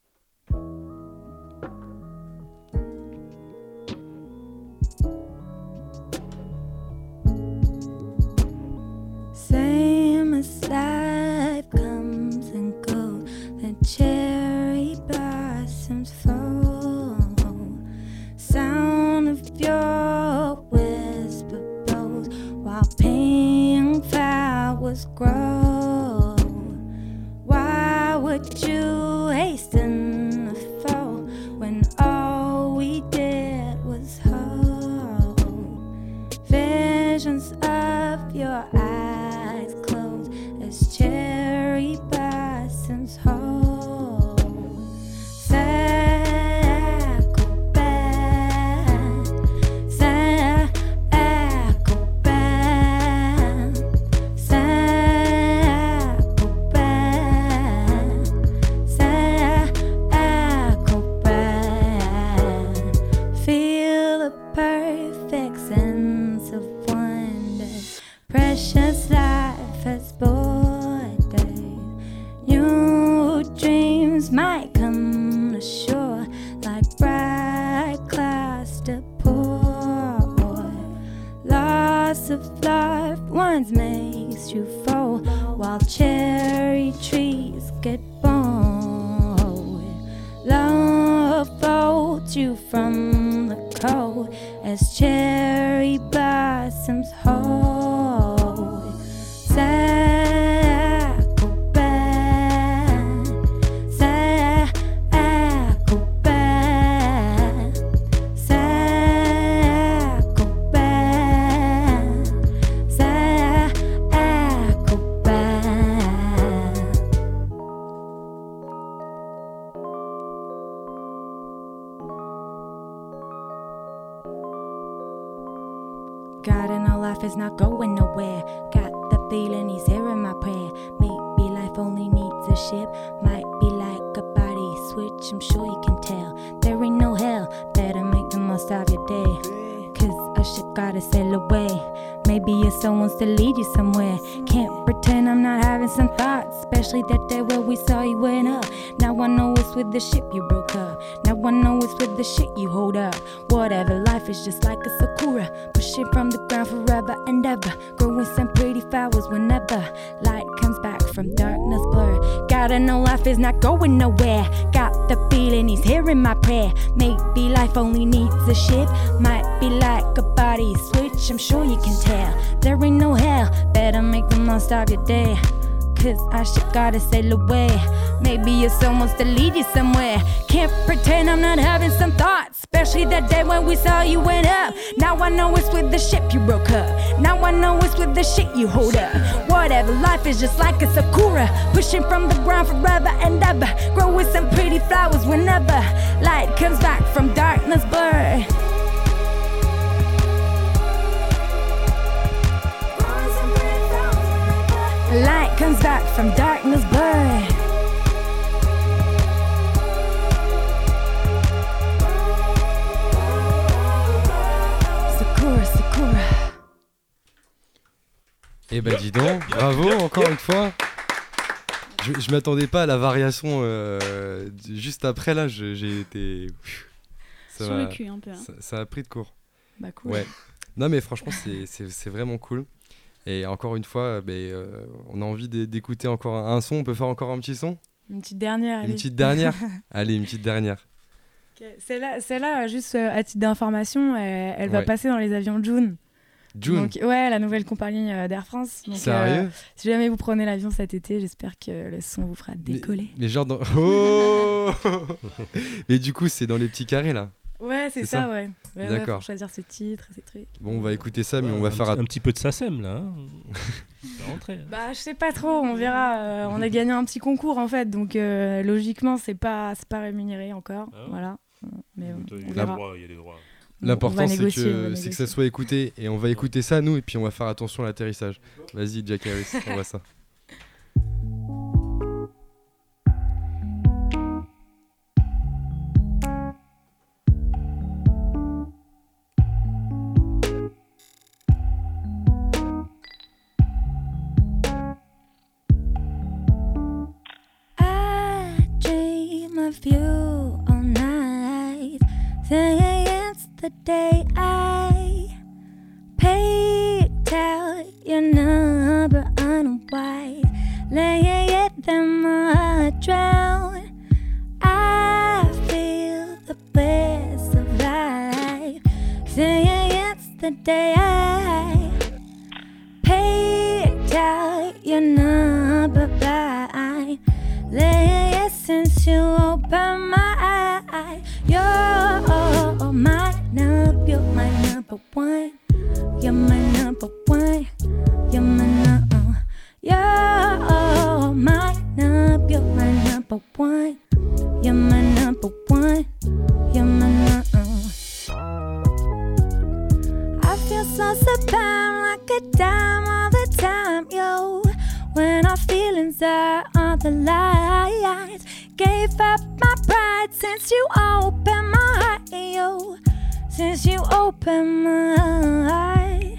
Eh ben dis donc, bravo encore une fois. Je, je m'attendais pas à la variation euh, juste après là, j'ai été. Ça Sur m'a- le cul, un peu, hein. Ça, ça a pris de court. Bah, cool. Ouais. Non mais franchement c'est- vraiment cool. Et encore une fois, ben, euh, on a envie d'é- d'écouter encore un, un son. On peut faire encore un petit son? Une petite dernière. Une allez. petite dernière? Allez, une petite dernière. Celle-là, celle-là, juste euh, à titre d'information, elle, elle va passer dans les avions June. June Donc, ouais, la nouvelle compagnie euh, d'Air France. Donc, Sérieux? Si jamais vous prenez l'avion cet été, j'espère que le son vous fera décoller. Mais genre dans. Oh Mais du coup, c'est dans les petits carrés là. Ouais, c'est C'est ça, ça? ouais. D'accord. choisir ce titre, ces trucs. Bon, on va écouter ça, mais on va un, faire. un petit peu de SACEM là. hein. Ça va rentrer. Bah, je sais pas trop, on verra. euh, on a gagné un petit concours en fait, donc euh, logiquement, c'est pas, c'est pas rémunéré encore. Ah voilà. Mais Il y a verra. droits, il y a des droits. On L'important, c'est que, c'est que ça soit écouté. Et on va écouter ça, nous, et puis on va faire attention à l'atterrissage. Vas-y, Jack Harris, on voit ça. The day I picked out your number on white. Laying it them I drown. I feel the bliss of life. Saying it's the day I picked out your number blind. Lay since you opened my my you're my number one. You're my number one. You're my number. You're my number, you're my number one. You're my number one. You're my number. I feel so sublime, like a dime all the time, yo. When our feelings are on the lines, gave up my pride since you opened my heart, yo. Since you opened my heart,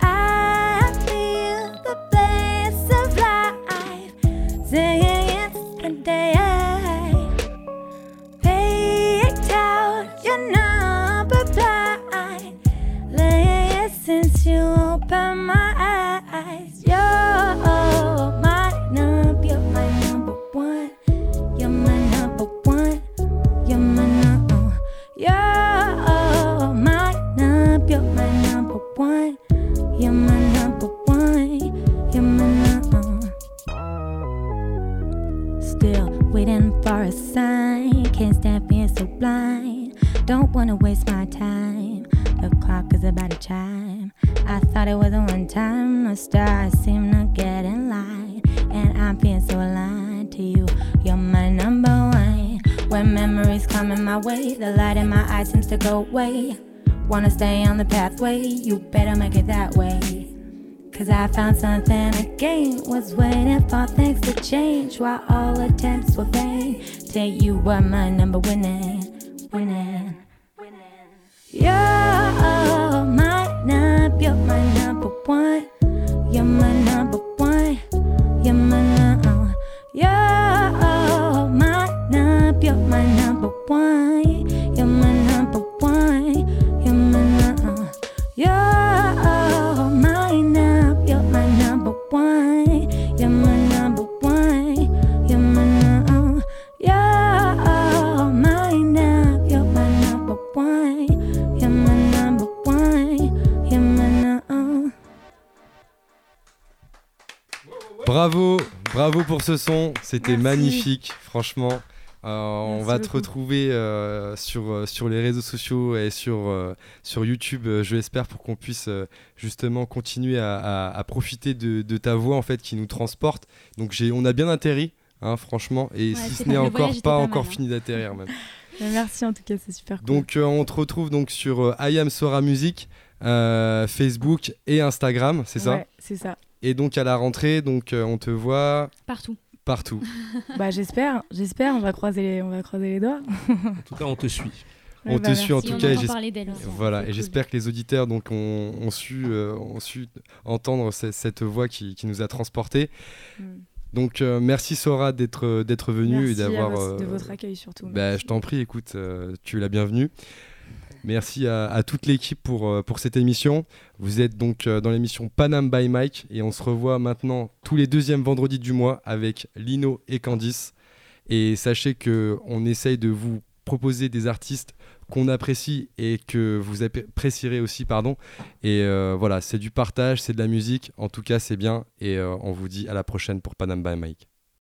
I feel the bliss of life. Saying it's the day picked out your number blind. Lay since you opened my eyes. I found something again. Was waiting for things to change while all attempts were vain. Till you were my number winning, winning. Pour ce son, c'était magnifique, franchement. Euh, on va te retrouver euh, sur, euh, sur les réseaux sociaux et sur, euh, sur YouTube, je l'espère, pour qu'on puisse justement continuer à, à- à profiter de, de ta voix en fait qui nous transporte. Donc j'ai, on a bien atterri, hein, franchement, et Ouais, si ce n'est encore voyage pas encore hein. fini d'atterrir même. Merci en tout cas, c'est super cool. Donc on te retrouve donc sur I Am Sora Music, Facebook et Instagram, c'est ça? C'est ça. Et donc à la rentrée, donc euh, on te voit Partout. partout. Bah j'espère, j'espère, on va croiser les, on va croiser les doigts. En tout cas, on te suit. On te bah, suit en merci. tout on cas. et entend j'es- parler d'elle aussi. Voilà, et cool. j'espère que les auditeurs donc, ont, ont su, euh, ont su entendre ce- cette voix qui, qui nous a transportés. Mm. Donc euh, merci Sora d'être d'être venue et Merci d'avoir. de votre accueil surtout. bah, je t'en prie, écoute, euh, tu es la bienvenue. Merci à, toute l'équipe pour, euh, pour cette émission. Vous êtes donc euh, dans l'émission Panam by Mike et on se revoit maintenant tous les deuxièmes vendredis du mois avec Lino et Candice. Et sachez que on essaye de vous proposer des artistes qu'on apprécie et que vous apprécierez aussi, pardon. Et euh, voilà, c'est du partage, c'est de la musique. En tout cas, c'est bien. Et on vous dit à la prochaine pour Panam by Mike.